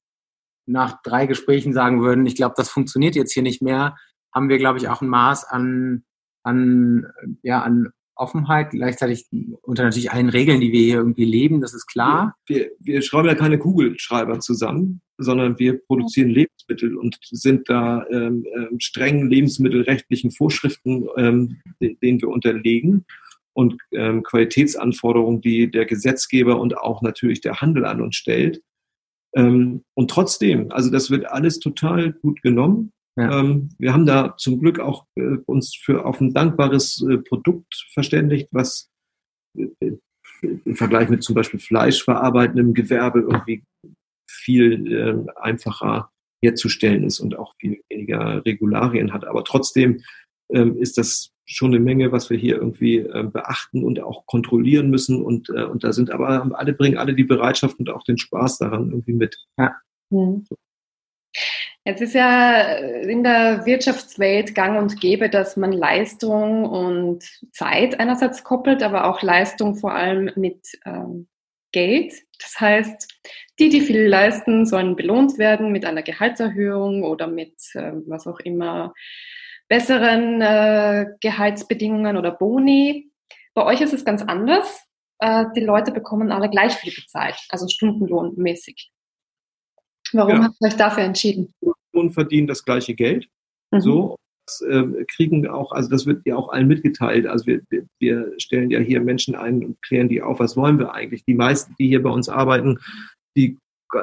nach drei Gesprächen sagen würden, ich glaube, das funktioniert jetzt hier nicht mehr, haben wir, glaube ich, auch ein Maß an, an, ja, an Offenheit, gleichzeitig unter natürlich allen Regeln, die wir hier irgendwie leben, das ist klar. Wir, wir schreiben ja keine Kugelschreiber zusammen, sondern wir produzieren Lebensmittel und sind da ähm, ähm, strengen lebensmittelrechtlichen Vorschriften, ähm, denen wir unterlegen und ähm, Qualitätsanforderungen, die der Gesetzgeber und auch natürlich der Handel an uns stellt. Ähm, und trotzdem, also das wird alles total gut genommen. Ja. Ähm, wir haben da zum Glück auch äh, uns für auf ein dankbares äh, Produkt verständigt, was äh, im Vergleich mit zum Beispiel fleischverarbeitendem Gewerbe irgendwie viel äh, einfacher herzustellen ist und auch viel weniger Regularien hat. Aber trotzdem ähm, ist das schon eine Menge, was wir hier irgendwie äh, beachten und auch kontrollieren müssen. Und, äh, und da sind aber alle, bringen alle die Bereitschaft und auch den Spaß daran irgendwie mit. Ja. Mhm. Jetzt ist ja in der Wirtschaftswelt gang und gäbe, dass man Leistung und Zeit einerseits koppelt, aber auch Leistung vor allem mit ähm, Geld. Das heißt, die, die viel leisten, sollen belohnt werden mit einer Gehaltserhöhung oder mit äh, was auch immer besseren äh, Gehaltsbedingungen oder Boni. Bei euch ist es ganz anders. Äh, die Leute bekommen alle gleich viel bezahlt, also stundenlohnmäßig. Warum ja. habt ihr euch dafür entschieden? Und verdienen das gleiche Geld. Mhm. So. Das, äh, kriegen auch, also das wird ja auch allen mitgeteilt. Also wir, wir, wir stellen ja hier Menschen ein und klären die auf, was wollen wir eigentlich. Die meisten, die hier bei uns arbeiten, die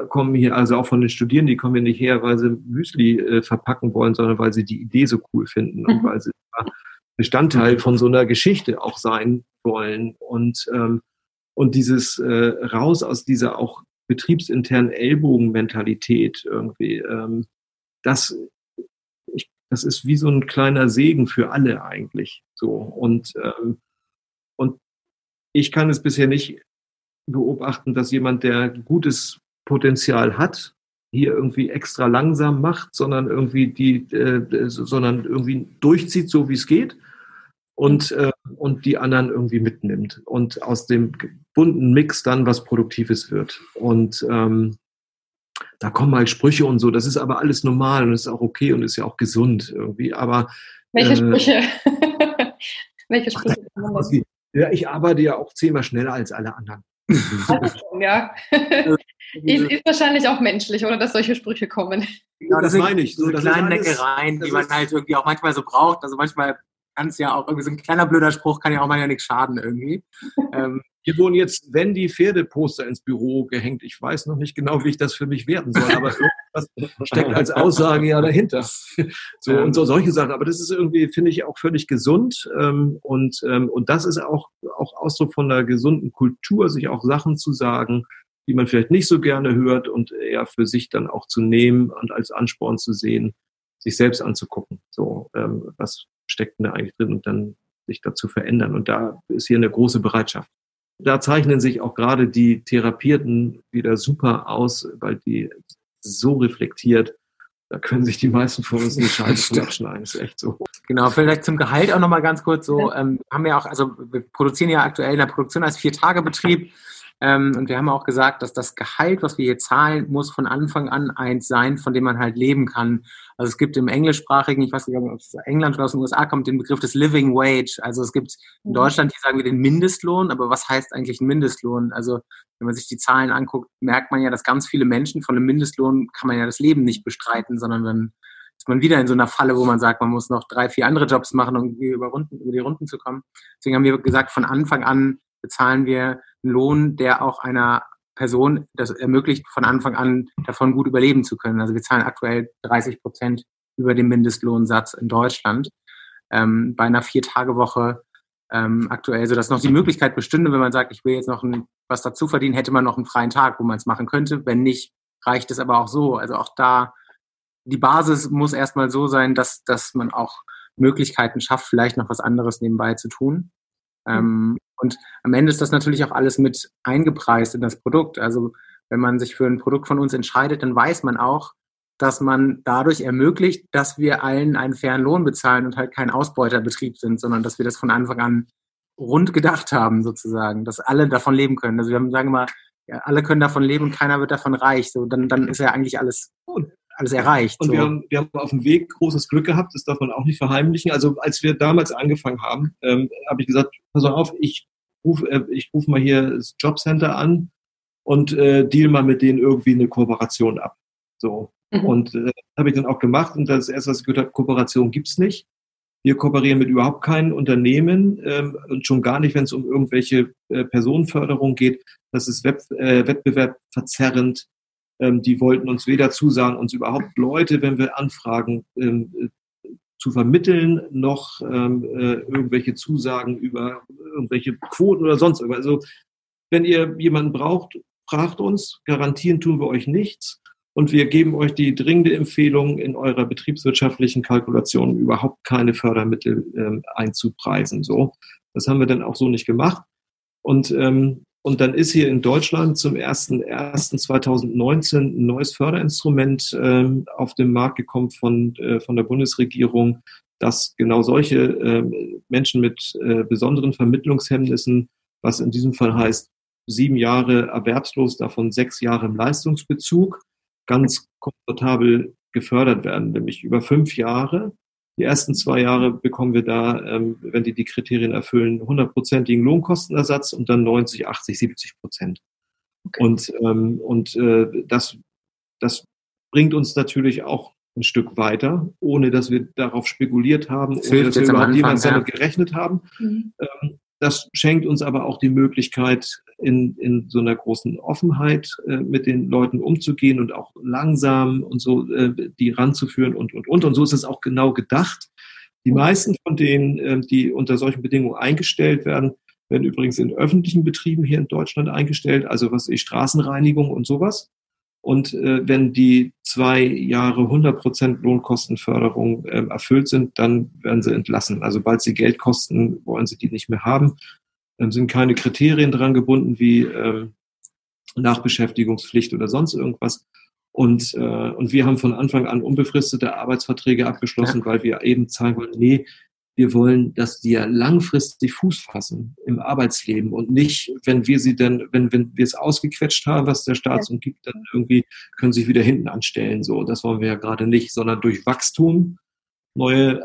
kommen hier also auch von den Studierenden, die kommen hier nicht her, weil sie Müsli äh, verpacken wollen, sondern weil sie die Idee so cool finden und mhm. weil sie Bestandteil von so einer Geschichte auch sein wollen und ähm, und dieses äh, raus aus dieser auch betriebsinternen Ellbogenmentalität irgendwie, ähm, das, ich, das ist wie so ein kleiner Segen für alle eigentlich. So und ähm, und ich kann es bisher nicht beobachten, dass jemand, der gutes Potenzial hat, hier irgendwie extra langsam macht, sondern irgendwie die, äh, sondern irgendwie durchzieht, so wie es geht und, äh, und die anderen irgendwie mitnimmt und aus dem bunten Mix dann was Produktives wird. Und ähm, da kommen halt Sprüche und so, das ist aber alles normal und ist auch okay und ist ja auch gesund irgendwie. Aber welche äh, Sprüche? welche Sprüche? Ach, ja, ich arbeite ja auch zehnmal schneller als alle anderen. ja. ist, ist, wahrscheinlich auch menschlich, oder dass solche Sprüche kommen. Genau, das, meine ich. So, so kleine Neckereien, die man halt irgendwie auch manchmal so braucht. Also manchmal kann es ja auch irgendwie so ein kleiner blöder Spruch kann ja auch manchmal nichts schaden irgendwie. Ähm, hier wurden jetzt wenn die Pferdeposter ins Büro gehängt. Ich weiß noch nicht genau, wie ich das für mich werten soll, aber irgendwas steckt als Aussage ja dahinter. So und so solche Sachen. Aber das ist irgendwie, finde ich, auch völlig gesund. Ähm, und, ähm, und das ist auch, auch Ausdruck von einer gesunden Kultur, sich auch Sachen zu sagen, die man vielleicht nicht so gerne hört und eher für sich dann auch zu nehmen und als Ansporn zu sehen, sich selbst anzugucken. So, ähm, was steckt denn da eigentlich drin und dann sich dazu verändern. Und da ist hier eine große Bereitschaft. Da zeichnen sich auch gerade die Therapierten wieder super aus, weil die so reflektiert, da können sich die meisten von uns nicht Scheiße abschneiden. Das ist echt so. Genau, vielleicht zum Gehalt auch nochmal ganz kurz so. Ähm, haben wir auch, also wir produzieren ja aktuell in der Produktion als Vier-Tage-Betrieb. Ähm, und wir haben auch gesagt, dass das Gehalt, was wir hier zahlen, muss von Anfang an eins sein, von dem man halt leben kann. Also es gibt im englischsprachigen, ich weiß nicht, ob es England oder aus den USA kommt, den Begriff des Living Wage. Also es gibt in mhm. Deutschland, die sagen wir den Mindestlohn, aber was heißt eigentlich ein Mindestlohn? Also wenn man sich die Zahlen anguckt, merkt man ja, dass ganz viele Menschen von einem Mindestlohn kann man ja das Leben nicht bestreiten, sondern dann ist man wieder in so einer Falle, wo man sagt, man muss noch drei, vier andere Jobs machen, um über, Runden, über die Runden zu kommen. Deswegen haben wir gesagt, von Anfang an bezahlen wir einen Lohn, der auch einer Person das ermöglicht, von Anfang an davon gut überleben zu können. Also wir zahlen aktuell 30 Prozent über dem Mindestlohnsatz in Deutschland. Ähm, bei einer Vier-Tage-Woche ähm, aktuell, so dass noch die Möglichkeit bestünde, wenn man sagt, ich will jetzt noch ein, was dazu verdienen, hätte man noch einen freien Tag, wo man es machen könnte. Wenn nicht, reicht es aber auch so. Also auch da, die Basis muss erstmal so sein, dass, dass man auch Möglichkeiten schafft, vielleicht noch was anderes nebenbei zu tun. Ähm, und am Ende ist das natürlich auch alles mit eingepreist in das Produkt. Also wenn man sich für ein Produkt von uns entscheidet, dann weiß man auch, dass man dadurch ermöglicht, dass wir allen einen fairen Lohn bezahlen und halt kein Ausbeuterbetrieb sind, sondern dass wir das von Anfang an rund gedacht haben, sozusagen, dass alle davon leben können. Also wir haben, sagen wir mal, ja, alle können davon leben keiner wird davon reich. So, dann, dann ist ja eigentlich alles alles erreicht. Und so. wir, haben, wir haben auf dem Weg großes Glück gehabt, das darf man auch nicht verheimlichen. Also als wir damals angefangen haben, ähm, habe ich gesagt, pass auf, ich rufe äh, ich ruf mal hier das Jobcenter an und äh, deal mal mit denen irgendwie eine Kooperation ab. So. Mhm. Und äh, habe ich dann auch gemacht und das erste, was ich gehört habe, Kooperation gibt's nicht. Wir kooperieren mit überhaupt keinem Unternehmen ähm, und schon gar nicht, wenn es um irgendwelche äh, Personenförderung geht. Das ist Web, äh, wettbewerbverzerrend. Ähm, die wollten uns weder zusagen, uns überhaupt Leute, wenn wir anfragen, ähm, äh, zu vermitteln, noch ähm, äh, irgendwelche Zusagen über irgendwelche Quoten oder sonst irgendwas. Also wenn ihr jemanden braucht, fragt uns. Garantieren tun wir euch nichts. Und wir geben euch die dringende Empfehlung, in eurer betriebswirtschaftlichen Kalkulation überhaupt keine Fördermittel ähm, einzupreisen. So, das haben wir dann auch so nicht gemacht. Und ähm, und dann ist hier in Deutschland zum 01.01.2019 ein neues Förderinstrument äh, auf den Markt gekommen von, äh, von der Bundesregierung, das genau solche äh, Menschen mit äh, besonderen Vermittlungshemmnissen, was in diesem Fall heißt, sieben Jahre erwerbslos, davon sechs Jahre im Leistungsbezug, ganz komfortabel gefördert werden, nämlich über fünf Jahre die ersten zwei Jahre bekommen wir da, ähm, wenn die die Kriterien erfüllen, hundertprozentigen Lohnkostenersatz und dann 90, 80, 70 Prozent. Okay. Und, ähm, und äh, das, das bringt uns natürlich auch ein Stück weiter, ohne dass wir darauf spekuliert haben, das ohne dass wir überhaupt jemand damit gerechnet haben. Mhm. Ähm, das schenkt uns aber auch die Möglichkeit, in, in so einer großen Offenheit äh, mit den Leuten umzugehen und auch langsam und so äh, die ranzuführen und, und, und. Und so ist es auch genau gedacht. Die meisten von denen, äh, die unter solchen Bedingungen eingestellt werden, werden übrigens in öffentlichen Betrieben hier in Deutschland eingestellt, also was ich Straßenreinigung und sowas. Und äh, wenn die zwei Jahre 100% Lohnkostenförderung äh, erfüllt sind, dann werden sie entlassen. Also sobald sie Geld kosten, wollen sie die nicht mehr haben. Dann sind keine Kriterien dran gebunden wie äh, Nachbeschäftigungspflicht oder sonst irgendwas. Und, äh, und wir haben von Anfang an unbefristete Arbeitsverträge abgeschlossen, weil wir eben zeigen wollen, nee, wir wollen, dass die ja langfristig Fuß fassen im Arbeitsleben und nicht, wenn wir sie dann, wenn, wenn wir es ausgequetscht haben, was der Staat so gibt, dann irgendwie können sie sich wieder hinten anstellen. So, das wollen wir ja gerade nicht, sondern durch Wachstum neue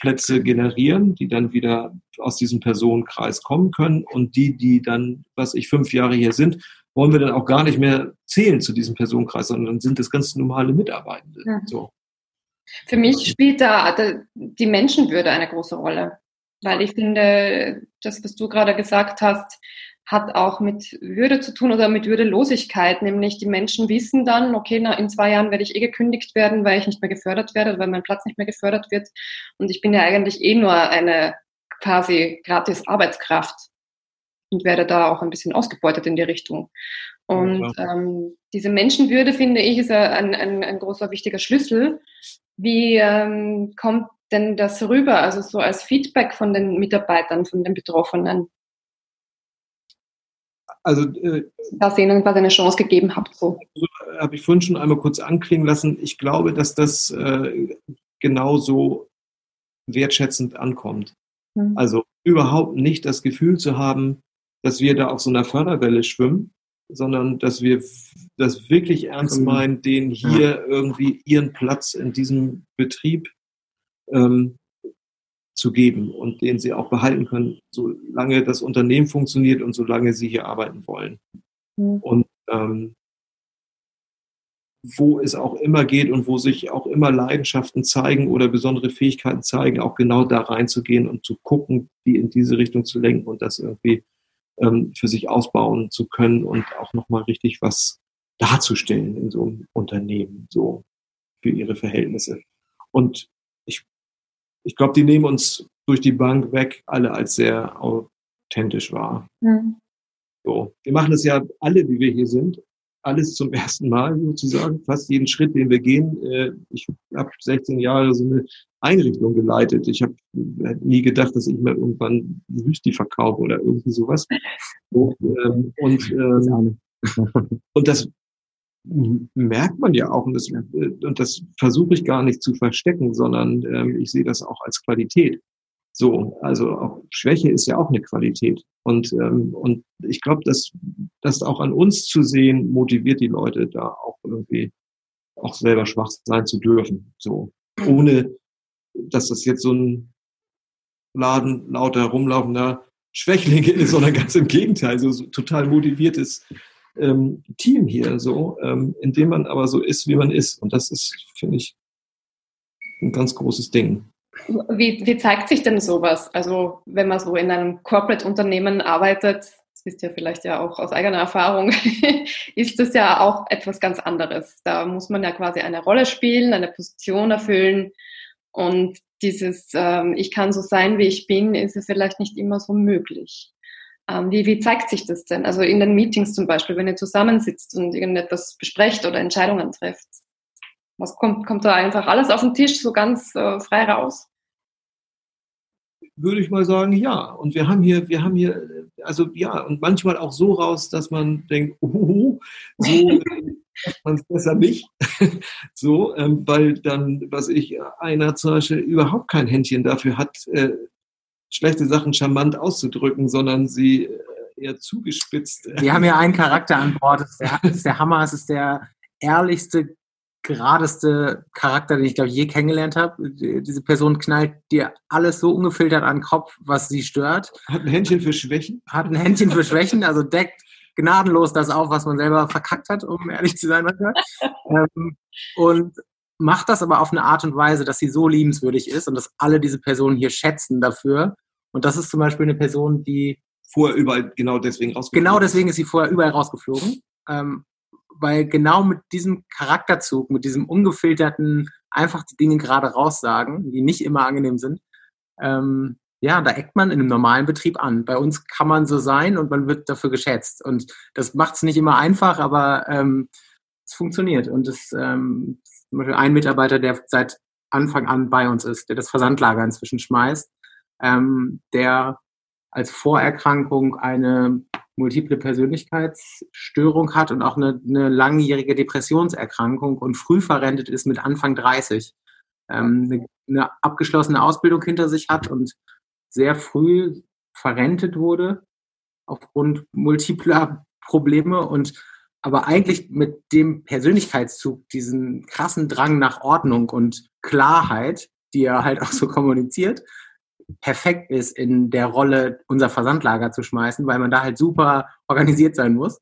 Arbeitsplätze generieren, die dann wieder aus diesem Personenkreis kommen können und die, die dann, was ich fünf Jahre hier sind, wollen wir dann auch gar nicht mehr zählen zu diesem Personenkreis, sondern sind das ganz normale Mitarbeitende. Ja. So. Für mich spielt da die Menschenwürde eine große Rolle, weil ich finde, das, was du gerade gesagt hast, hat auch mit Würde zu tun oder mit Würdelosigkeit, nämlich die Menschen wissen dann, okay, na, in zwei Jahren werde ich eh gekündigt werden, weil ich nicht mehr gefördert werde, weil mein Platz nicht mehr gefördert wird. Und ich bin ja eigentlich eh nur eine quasi gratis Arbeitskraft und werde da auch ein bisschen ausgebeutet in die Richtung. Und ähm, diese Menschenwürde, finde ich, ist ein, ein, ein großer wichtiger Schlüssel, wie ähm, kommt denn das rüber, also so als Feedback von den Mitarbeitern, von den Betroffenen? Also, äh, dass ihr ihnen quasi eine Chance gegeben habt. So. Also, Habe ich vorhin schon einmal kurz anklingen lassen. Ich glaube, dass das äh, genauso wertschätzend ankommt. Hm. Also überhaupt nicht das Gefühl zu haben, dass wir da auf so einer Förderwelle schwimmen, sondern dass wir das wirklich ernst mhm. meinen, denen hier ja. irgendwie ihren Platz in diesem Betrieb ähm, zu geben und den sie auch behalten können, solange das Unternehmen funktioniert und solange sie hier arbeiten wollen. Mhm. Und ähm, wo es auch immer geht und wo sich auch immer Leidenschaften zeigen oder besondere Fähigkeiten zeigen, auch genau da reinzugehen und zu gucken, die in diese Richtung zu lenken und das irgendwie ähm, für sich ausbauen zu können und auch nochmal richtig was darzustellen in so einem Unternehmen, so für ihre Verhältnisse. Und ich, glaube, die nehmen uns durch die Bank weg alle als sehr authentisch wahr. Mhm. So. Wir machen das ja alle, wie wir hier sind, alles zum ersten Mal sozusagen, fast jeden Schritt, den wir gehen. Äh, ich habe 16 Jahre so eine Einrichtung geleitet. Ich habe nie gedacht, dass ich mal irgendwann Wüsti verkaufe oder irgendwie sowas. Und, ähm, und, ähm, und das merkt man ja auch und das, und das versuche ich gar nicht zu verstecken, sondern ähm, ich sehe das auch als Qualität. So, also auch Schwäche ist ja auch eine Qualität. Und, ähm, und ich glaube, dass das auch an uns zu sehen, motiviert die Leute da auch irgendwie auch selber schwach sein zu dürfen. So, ohne dass das jetzt so ein Laden lauter rumlaufender Schwächlinge ist, sondern ganz im Gegenteil, so, so total motiviertes ähm, Team hier, so, ähm, in dem man aber so ist, wie man ist. Und das ist, finde ich, ein ganz großes Ding. Wie, wie zeigt sich denn sowas? Also wenn man so in einem Corporate-Unternehmen arbeitet, das wisst ihr vielleicht ja auch aus eigener Erfahrung, ist das ja auch etwas ganz anderes. Da muss man ja quasi eine Rolle spielen, eine Position erfüllen und dieses ähm, Ich kann so sein, wie ich bin, ist es vielleicht nicht immer so möglich. Ähm, wie, wie zeigt sich das denn? Also in den Meetings zum Beispiel, wenn ihr zusammensitzt und irgendetwas besprecht oder Entscheidungen trefft. Was kommt, kommt da einfach alles auf den Tisch so ganz äh, frei raus? Würde ich mal sagen, ja. Und wir haben hier, wir haben hier, also ja, und manchmal auch so raus, dass man denkt, oh, so man es besser nicht. so, ähm, weil dann, was ich, einer zum Beispiel überhaupt kein Händchen dafür hat, äh, schlechte Sachen charmant auszudrücken, sondern sie äh, eher zugespitzt. Wir haben ja einen Charakter an Bord, das ist der, das ist der Hammer, es ist der ehrlichste, geradeste Charakter, den ich glaube je kennengelernt habe. Diese Person knallt dir alles so ungefiltert an den Kopf, was sie stört. Hat ein Händchen für Schwächen. Hat ein Händchen für Schwächen, also deckt gnadenlos das auf, was man selber verkackt hat, um ehrlich zu sein ähm, und macht das aber auf eine Art und Weise, dass sie so liebenswürdig ist und dass alle diese Personen hier schätzen dafür. Und das ist zum Beispiel eine Person, die vorher überall genau deswegen rausgeflogen Genau deswegen ist sie vorher überall rausgeflogen. Ähm, weil genau mit diesem Charakterzug, mit diesem ungefilterten, einfach die Dinge gerade raussagen, die nicht immer angenehm sind, ähm, ja, da eckt man in einem normalen Betrieb an. Bei uns kann man so sein und man wird dafür geschätzt. Und das macht es nicht immer einfach, aber ähm, es funktioniert. Und es ähm, ein Mitarbeiter, der seit Anfang an bei uns ist, der das Versandlager inzwischen schmeißt, ähm, der als Vorerkrankung eine multiple Persönlichkeitsstörung hat und auch eine, eine langjährige Depressionserkrankung und früh verrentet ist mit Anfang 30. Ähm, eine, eine abgeschlossene Ausbildung hinter sich hat und sehr früh verrentet wurde aufgrund multipler Probleme und aber eigentlich mit dem Persönlichkeitszug, diesen krassen Drang nach Ordnung und Klarheit, die er halt auch so kommuniziert, perfekt ist, in der Rolle unser Versandlager zu schmeißen, weil man da halt super organisiert sein muss.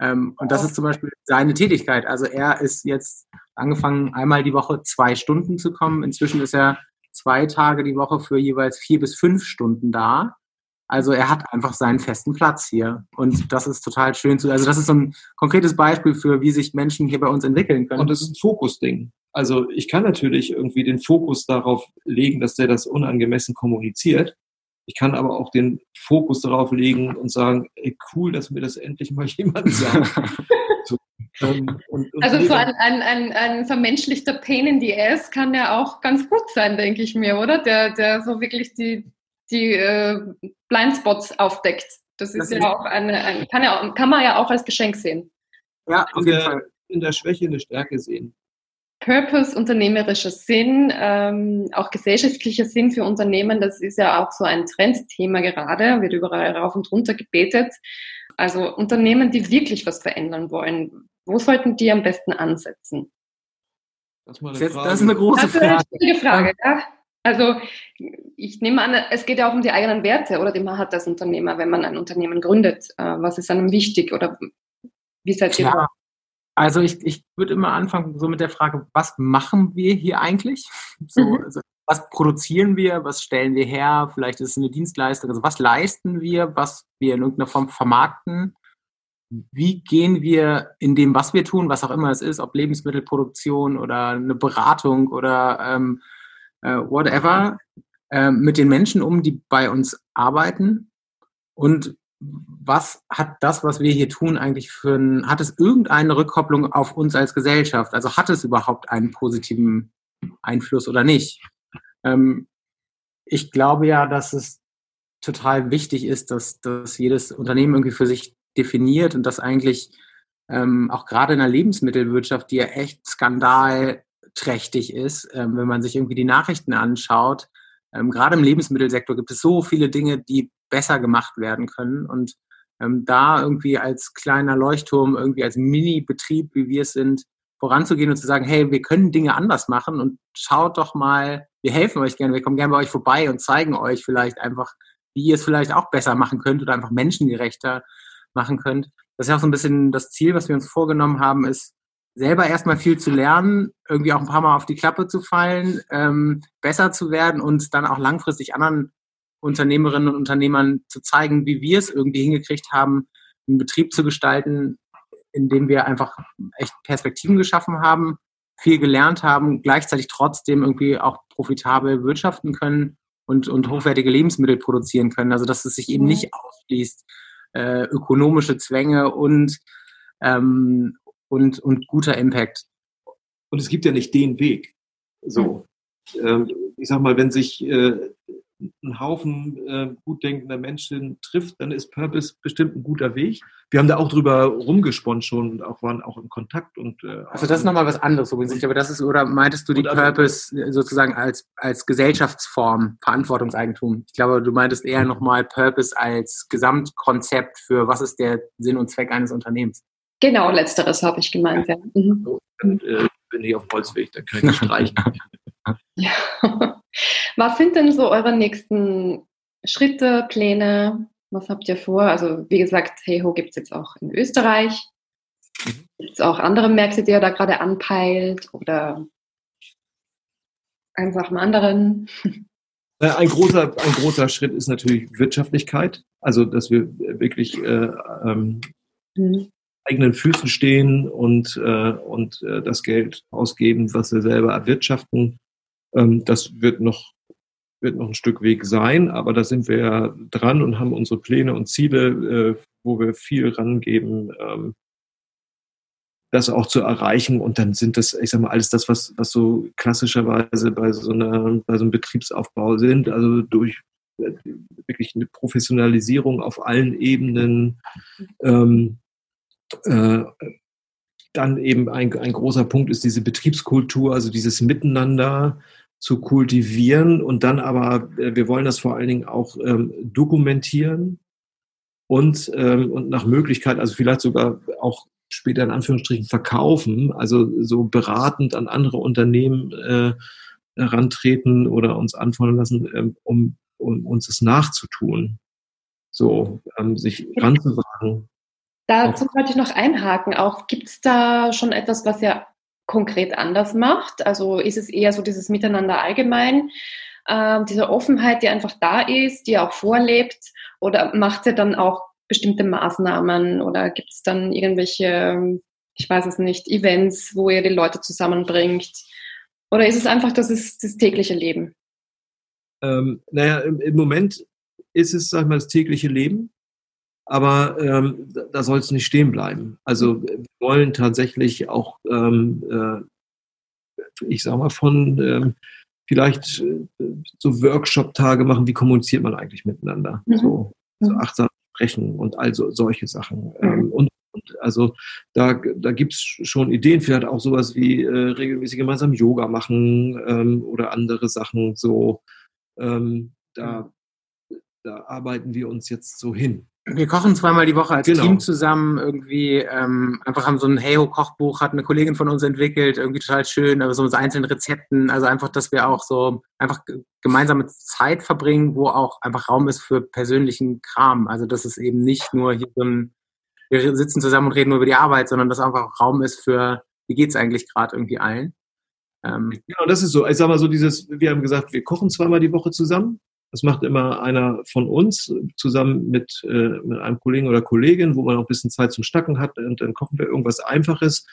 Ähm, und das ist zum Beispiel seine Tätigkeit. Also er ist jetzt angefangen, einmal die Woche zwei Stunden zu kommen. Inzwischen ist er zwei Tage die Woche für jeweils vier bis fünf Stunden da. Also er hat einfach seinen festen Platz hier. Und das ist total schön zu, also das ist so ein konkretes Beispiel für, wie sich Menschen hier bei uns entwickeln können. Und das ist ein Fokusding. Also ich kann natürlich irgendwie den Fokus darauf legen, dass der das unangemessen kommuniziert. Ich kann aber auch den Fokus darauf legen und sagen, ey, cool, dass mir das endlich mal jemand sagt. so, ähm, und, und also so ein, ein, ein, ein vermenschlichter Pain in the Ass kann ja auch ganz gut sein, denke ich mir, oder? Der, der so wirklich die, die äh, Blindspots aufdeckt. Das ist das ja ist auch eine, ein, kann, ja, kann man ja auch als Geschenk sehen. Ja, auf jeden Fall. In der Schwäche eine Stärke sehen. Purpose, unternehmerischer Sinn, ähm, auch gesellschaftlicher Sinn für Unternehmen, das ist ja auch so ein Trendthema gerade, wird überall rauf und runter gebetet. Also Unternehmen, die wirklich was verändern wollen, wo sollten die am besten ansetzen? Das, ist, das ist eine große das ist eine Frage. Frage ja. Also ich nehme an, es geht ja auch um die eigenen Werte oder die man hat als Unternehmer, wenn man ein Unternehmen gründet. Äh, was ist einem wichtig oder wie seid ihr? Ja, also ich, ich würde immer anfangen so mit der Frage, was machen wir hier eigentlich? So, mhm. also was produzieren wir, was stellen wir her? Vielleicht ist es eine Dienstleistung. Also was leisten wir, was wir in irgendeiner Form vermarkten? Wie gehen wir in dem, was wir tun, was auch immer es ist, ob Lebensmittelproduktion oder eine Beratung oder ähm, äh, whatever, äh, mit den Menschen um, die bei uns arbeiten? Und was hat das, was wir hier tun, eigentlich für ein, hat es irgendeine Rückkopplung auf uns als Gesellschaft? Also hat es überhaupt einen positiven Einfluss oder nicht? Ähm, ich glaube ja, dass es total wichtig ist, dass, dass jedes Unternehmen irgendwie für sich definiert und dass eigentlich ähm, auch gerade in der Lebensmittelwirtschaft, die ja echt skandalträchtig ist, ähm, wenn man sich irgendwie die Nachrichten anschaut, ähm, gerade im Lebensmittelsektor gibt es so viele Dinge, die besser gemacht werden können. Und ähm, da irgendwie als kleiner Leuchtturm, irgendwie als Mini-Betrieb, wie wir es sind, voranzugehen und zu sagen, hey, wir können Dinge anders machen und schaut doch mal, wir helfen euch gerne, wir kommen gerne bei euch vorbei und zeigen euch vielleicht einfach, wie ihr es vielleicht auch besser machen könnt oder einfach menschengerechter machen könnt. Das ist ja auch so ein bisschen das Ziel, was wir uns vorgenommen haben, ist, selber erstmal viel zu lernen, irgendwie auch ein paar Mal auf die Klappe zu fallen, ähm, besser zu werden und dann auch langfristig anderen Unternehmerinnen und Unternehmern zu zeigen, wie wir es irgendwie hingekriegt haben, einen Betrieb zu gestalten, in dem wir einfach echt Perspektiven geschaffen haben, viel gelernt haben, gleichzeitig trotzdem irgendwie auch profitabel wirtschaften können und, und hochwertige Lebensmittel produzieren können. Also dass es sich eben nicht ausschließt, äh, ökonomische Zwänge und, ähm, und, und guter Impact. Und es gibt ja nicht den Weg. So, ähm, ich sag mal, wenn sich äh, ein Haufen äh, gut denkender Menschen trifft, dann ist Purpose bestimmt ein guter Weg. Wir haben da auch drüber rumgesponnen schon und auch waren auch im Kontakt und äh, also das ist nochmal was anderes übrigens. Aber das ist oder meintest du die also, Purpose sozusagen als als Gesellschaftsform Verantwortungseigentum? Ich glaube, du meintest eher nochmal Purpose als Gesamtkonzept für was ist der Sinn und Zweck eines Unternehmens. Genau, letzteres habe ich gemeint. Ja. Mhm. So, dann, äh, bin ich auf Holzweg, dann kann ich streichen. ja. Was sind denn so eure nächsten Schritte, Pläne? Was habt ihr vor? Also wie gesagt, Heyho gibt es jetzt auch in Österreich. Mhm. Gibt es auch andere Märkte, die ihr da gerade anpeilt oder einfach einen anderen? Ein großer, ein großer Schritt ist natürlich Wirtschaftlichkeit. Also, dass wir wirklich äh, ähm, mhm. Eigenen Füßen stehen und, äh, und äh, das Geld ausgeben, was wir selber erwirtschaften. Ähm, das wird noch wird noch ein Stück Weg sein, aber da sind wir ja dran und haben unsere Pläne und Ziele, äh, wo wir viel rangeben, ähm, das auch zu erreichen. Und dann sind das, ich sag mal, alles das, was, was so klassischerweise bei so einer, bei so einem Betriebsaufbau sind, also durch äh, wirklich eine Professionalisierung auf allen Ebenen, ähm, äh, dann eben ein, ein großer Punkt ist diese Betriebskultur, also dieses Miteinander zu kultivieren und dann aber, äh, wir wollen das vor allen Dingen auch ähm, dokumentieren und, ähm, und nach Möglichkeit, also vielleicht sogar auch später in Anführungsstrichen verkaufen, also so beratend an andere Unternehmen äh, herantreten oder uns anfordern lassen, ähm, um, um uns es nachzutun. So, ähm, sich ranzuwagen. Dazu wollte ich noch einhaken. Auch gibt es da schon etwas, was ihr konkret anders macht? Also ist es eher so dieses Miteinander allgemein, äh, diese Offenheit, die einfach da ist, die auch vorlebt? Oder macht ihr dann auch bestimmte Maßnahmen oder gibt es dann irgendwelche, ich weiß es nicht, Events, wo ihr die Leute zusammenbringt? Oder ist es einfach das, ist das tägliche Leben? Ähm, naja, im, im, Moment ist es, sag ich mal, das tägliche Leben, aber ähm, da, soll es nicht stehen bleiben. Also wir wollen tatsächlich auch, ähm, äh, ich sag mal, von ähm, vielleicht äh, so Workshop-Tage machen, wie kommuniziert man eigentlich miteinander? Mhm. So, so mhm. achtsam sprechen und also solche Sachen. Mhm. Ähm, und, und, also da, da gibt es schon Ideen, vielleicht auch sowas wie äh, regelmäßig gemeinsam Yoga machen ähm, oder andere Sachen. So, ähm, da, da arbeiten wir uns jetzt so hin. Wir kochen zweimal die Woche als genau. Team zusammen. Irgendwie ähm, einfach haben so ein Heyo-Kochbuch, hat eine Kollegin von uns entwickelt, irgendwie total schön, aber so mit einzelnen Rezepten. Also einfach, dass wir auch so einfach gemeinsame Zeit verbringen, wo auch einfach Raum ist für persönlichen Kram. Also dass es eben nicht nur hier so ein, wir sitzen zusammen und reden nur über die Arbeit, sondern dass einfach Raum ist für, wie geht's eigentlich gerade irgendwie allen. Ähm, genau, das ist so. Ich sag mal so dieses, wir haben gesagt, wir kochen zweimal die Woche zusammen. Das macht immer einer von uns zusammen mit, äh, mit einem Kollegen oder Kollegin, wo man auch ein bisschen Zeit zum Schnacken hat und dann kochen wir irgendwas Einfaches.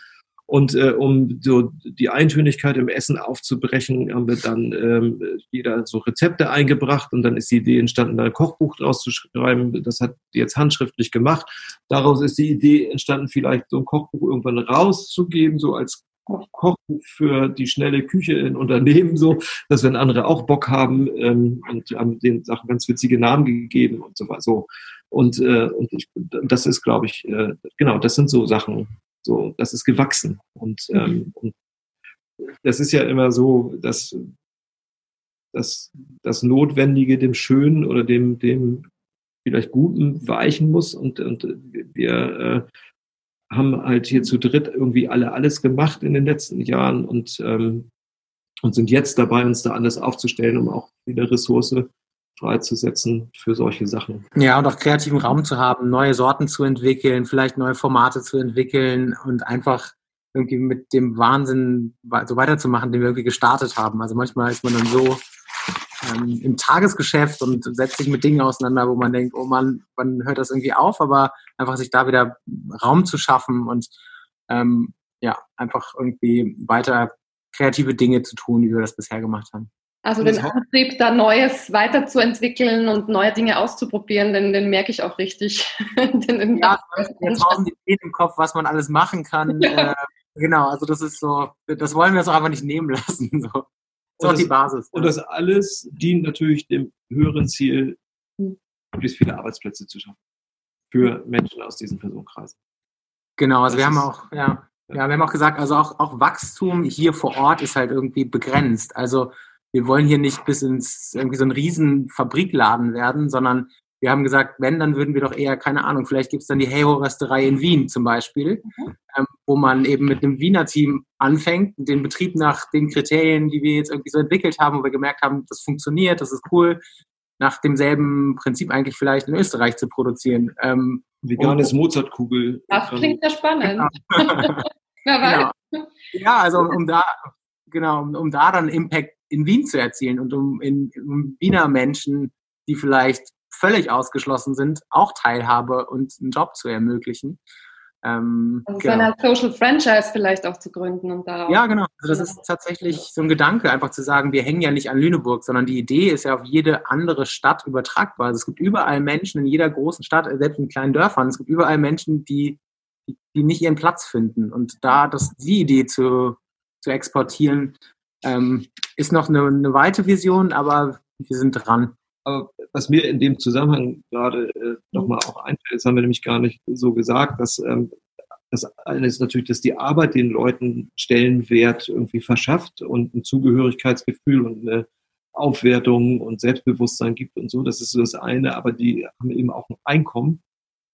Und äh, um so die Eintönigkeit im Essen aufzubrechen, haben wir dann ähm, jeder so Rezepte eingebracht und dann ist die Idee entstanden, ein Kochbuch draus zu schreiben. Das hat jetzt handschriftlich gemacht. Daraus ist die Idee entstanden, vielleicht so ein Kochbuch irgendwann rauszugeben, so als Kochbuch für die schnelle Küche in Unternehmen so, dass wenn andere auch Bock haben ähm, und haben den Sachen ganz witzige Namen gegeben und so weiter. So. Und, äh, und ich, das ist, glaube ich, äh, genau, das sind so Sachen, so, das ist gewachsen. Und, mhm. ähm, und das ist ja immer so, dass, dass das Notwendige dem Schönen oder dem, dem vielleicht Guten weichen muss und, und wir äh, haben halt hier zu dritt irgendwie alle alles gemacht in den letzten Jahren und, ähm, und sind jetzt dabei, uns da anders aufzustellen, um auch wieder Ressource freizusetzen für solche Sachen. Ja, und auch kreativen Raum zu haben, neue Sorten zu entwickeln, vielleicht neue Formate zu entwickeln und einfach irgendwie mit dem Wahnsinn so weiterzumachen, den wir irgendwie gestartet haben. Also manchmal ist man dann so ähm, im Tagesgeschäft und setzt sich mit Dingen auseinander, wo man denkt, oh man, wann hört das irgendwie auf? Aber einfach sich da wieder Raum zu schaffen und ähm, ja, einfach irgendwie weiter kreative Dinge zu tun, wie wir das bisher gemacht haben. Also den Antrieb, da Neues weiterzuentwickeln und neue Dinge auszuprobieren, den, den merke ich auch richtig. den, ja, tausend Ideen im Kopf, was man alles machen kann. Ja. Äh, genau, also das ist so, das wollen wir uns auch einfach nicht nehmen lassen. So. Das ist die Basis. Und das alles dient natürlich dem höheren Ziel, möglichst viele Arbeitsplätze zu schaffen. Für Menschen aus diesen Personenkreisen. Genau, also das wir haben auch, ja, ja, wir haben auch gesagt, also auch, auch Wachstum hier vor Ort ist halt irgendwie begrenzt. Also wir wollen hier nicht bis ins irgendwie so ein riesen Fabrikladen werden, sondern wir haben gesagt, wenn, dann würden wir doch eher, keine Ahnung, vielleicht gibt es dann die Heyho-Rösterei in Wien zum Beispiel, mhm. ähm, wo man eben mit einem Wiener Team anfängt, den Betrieb nach den Kriterien, die wir jetzt irgendwie so entwickelt haben, wo wir gemerkt haben, das funktioniert, das ist cool, nach demselben Prinzip eigentlich vielleicht in Österreich zu produzieren. Ähm, Veganes Mozartkugel. Das klingt ja spannend. Genau. genau. Ja, also um da, genau, um, um da dann Impact in Wien zu erzielen und um in um Wiener Menschen, die vielleicht völlig ausgeschlossen sind, auch Teilhabe und einen Job zu ermöglichen. Ähm, also genau. so eine Social Franchise vielleicht auch zu gründen und darauf. Ja, genau. Also das ist tatsächlich so ein Gedanke, einfach zu sagen, wir hängen ja nicht an Lüneburg, sondern die Idee ist ja auf jede andere Stadt übertragbar. Also es gibt überall Menschen in jeder großen Stadt, selbst in kleinen Dörfern, es gibt überall Menschen, die, die nicht ihren Platz finden. Und da das, die Idee zu, zu exportieren, ähm, ist noch eine, eine weite Vision, aber wir sind dran. Aber was mir in dem Zusammenhang gerade äh, nochmal auch einfällt, das haben wir nämlich gar nicht so gesagt, dass ähm, das eine ist natürlich, dass die Arbeit den Leuten Stellenwert irgendwie verschafft und ein Zugehörigkeitsgefühl und eine Aufwertung und Selbstbewusstsein gibt und so. Das ist so das eine, aber die haben eben auch ein Einkommen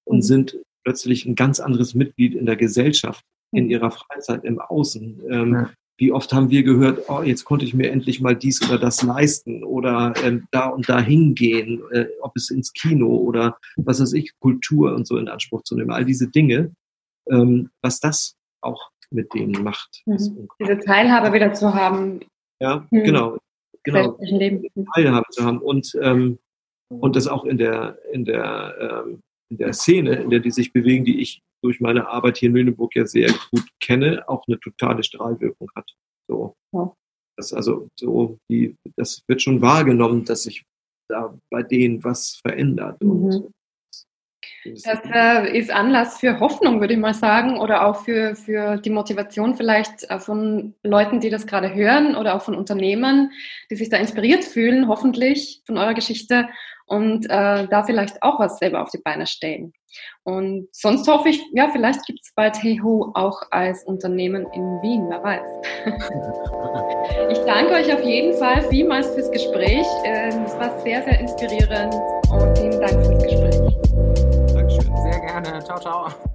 und mhm. sind plötzlich ein ganz anderes Mitglied in der Gesellschaft, in mhm. ihrer Freizeit im Außen. Ähm, ja. Wie oft haben wir gehört, oh, jetzt konnte ich mir endlich mal dies oder das leisten oder ähm, da und da hingehen, äh, ob es ins Kino oder was weiß ich, Kultur und so in Anspruch zu nehmen. All diese Dinge, ähm, was das auch mit denen macht. Mhm. Diese Teilhabe wieder zu haben. Ja, mhm. genau. genau. Teilhabe zu haben und, ähm, und das auch in der, in der, ähm, in der Szene, in der die sich bewegen, die ich durch meine Arbeit hier in Lüneburg ja sehr gut kenne, auch eine totale Strahlwirkung hat. So. Ja. Das also so, die, das wird schon wahrgenommen, dass sich da bei denen was verändert. Mhm. Und das äh, ist Anlass für Hoffnung, würde ich mal sagen, oder auch für, für die Motivation vielleicht äh, von Leuten, die das gerade hören oder auch von Unternehmern, die sich da inspiriert fühlen, hoffentlich von eurer Geschichte und äh, da vielleicht auch was selber auf die Beine stellen. Und sonst hoffe ich, ja, vielleicht gibt es bald HeyHo auch als Unternehmen in Wien, wer weiß. ich danke euch auf jeden Fall vielmals fürs Gespräch. Ähm, es war sehr, sehr inspirierend und vielen Dank fürs Gespräch. Dankeschön, sehr gerne. Ciao, ciao.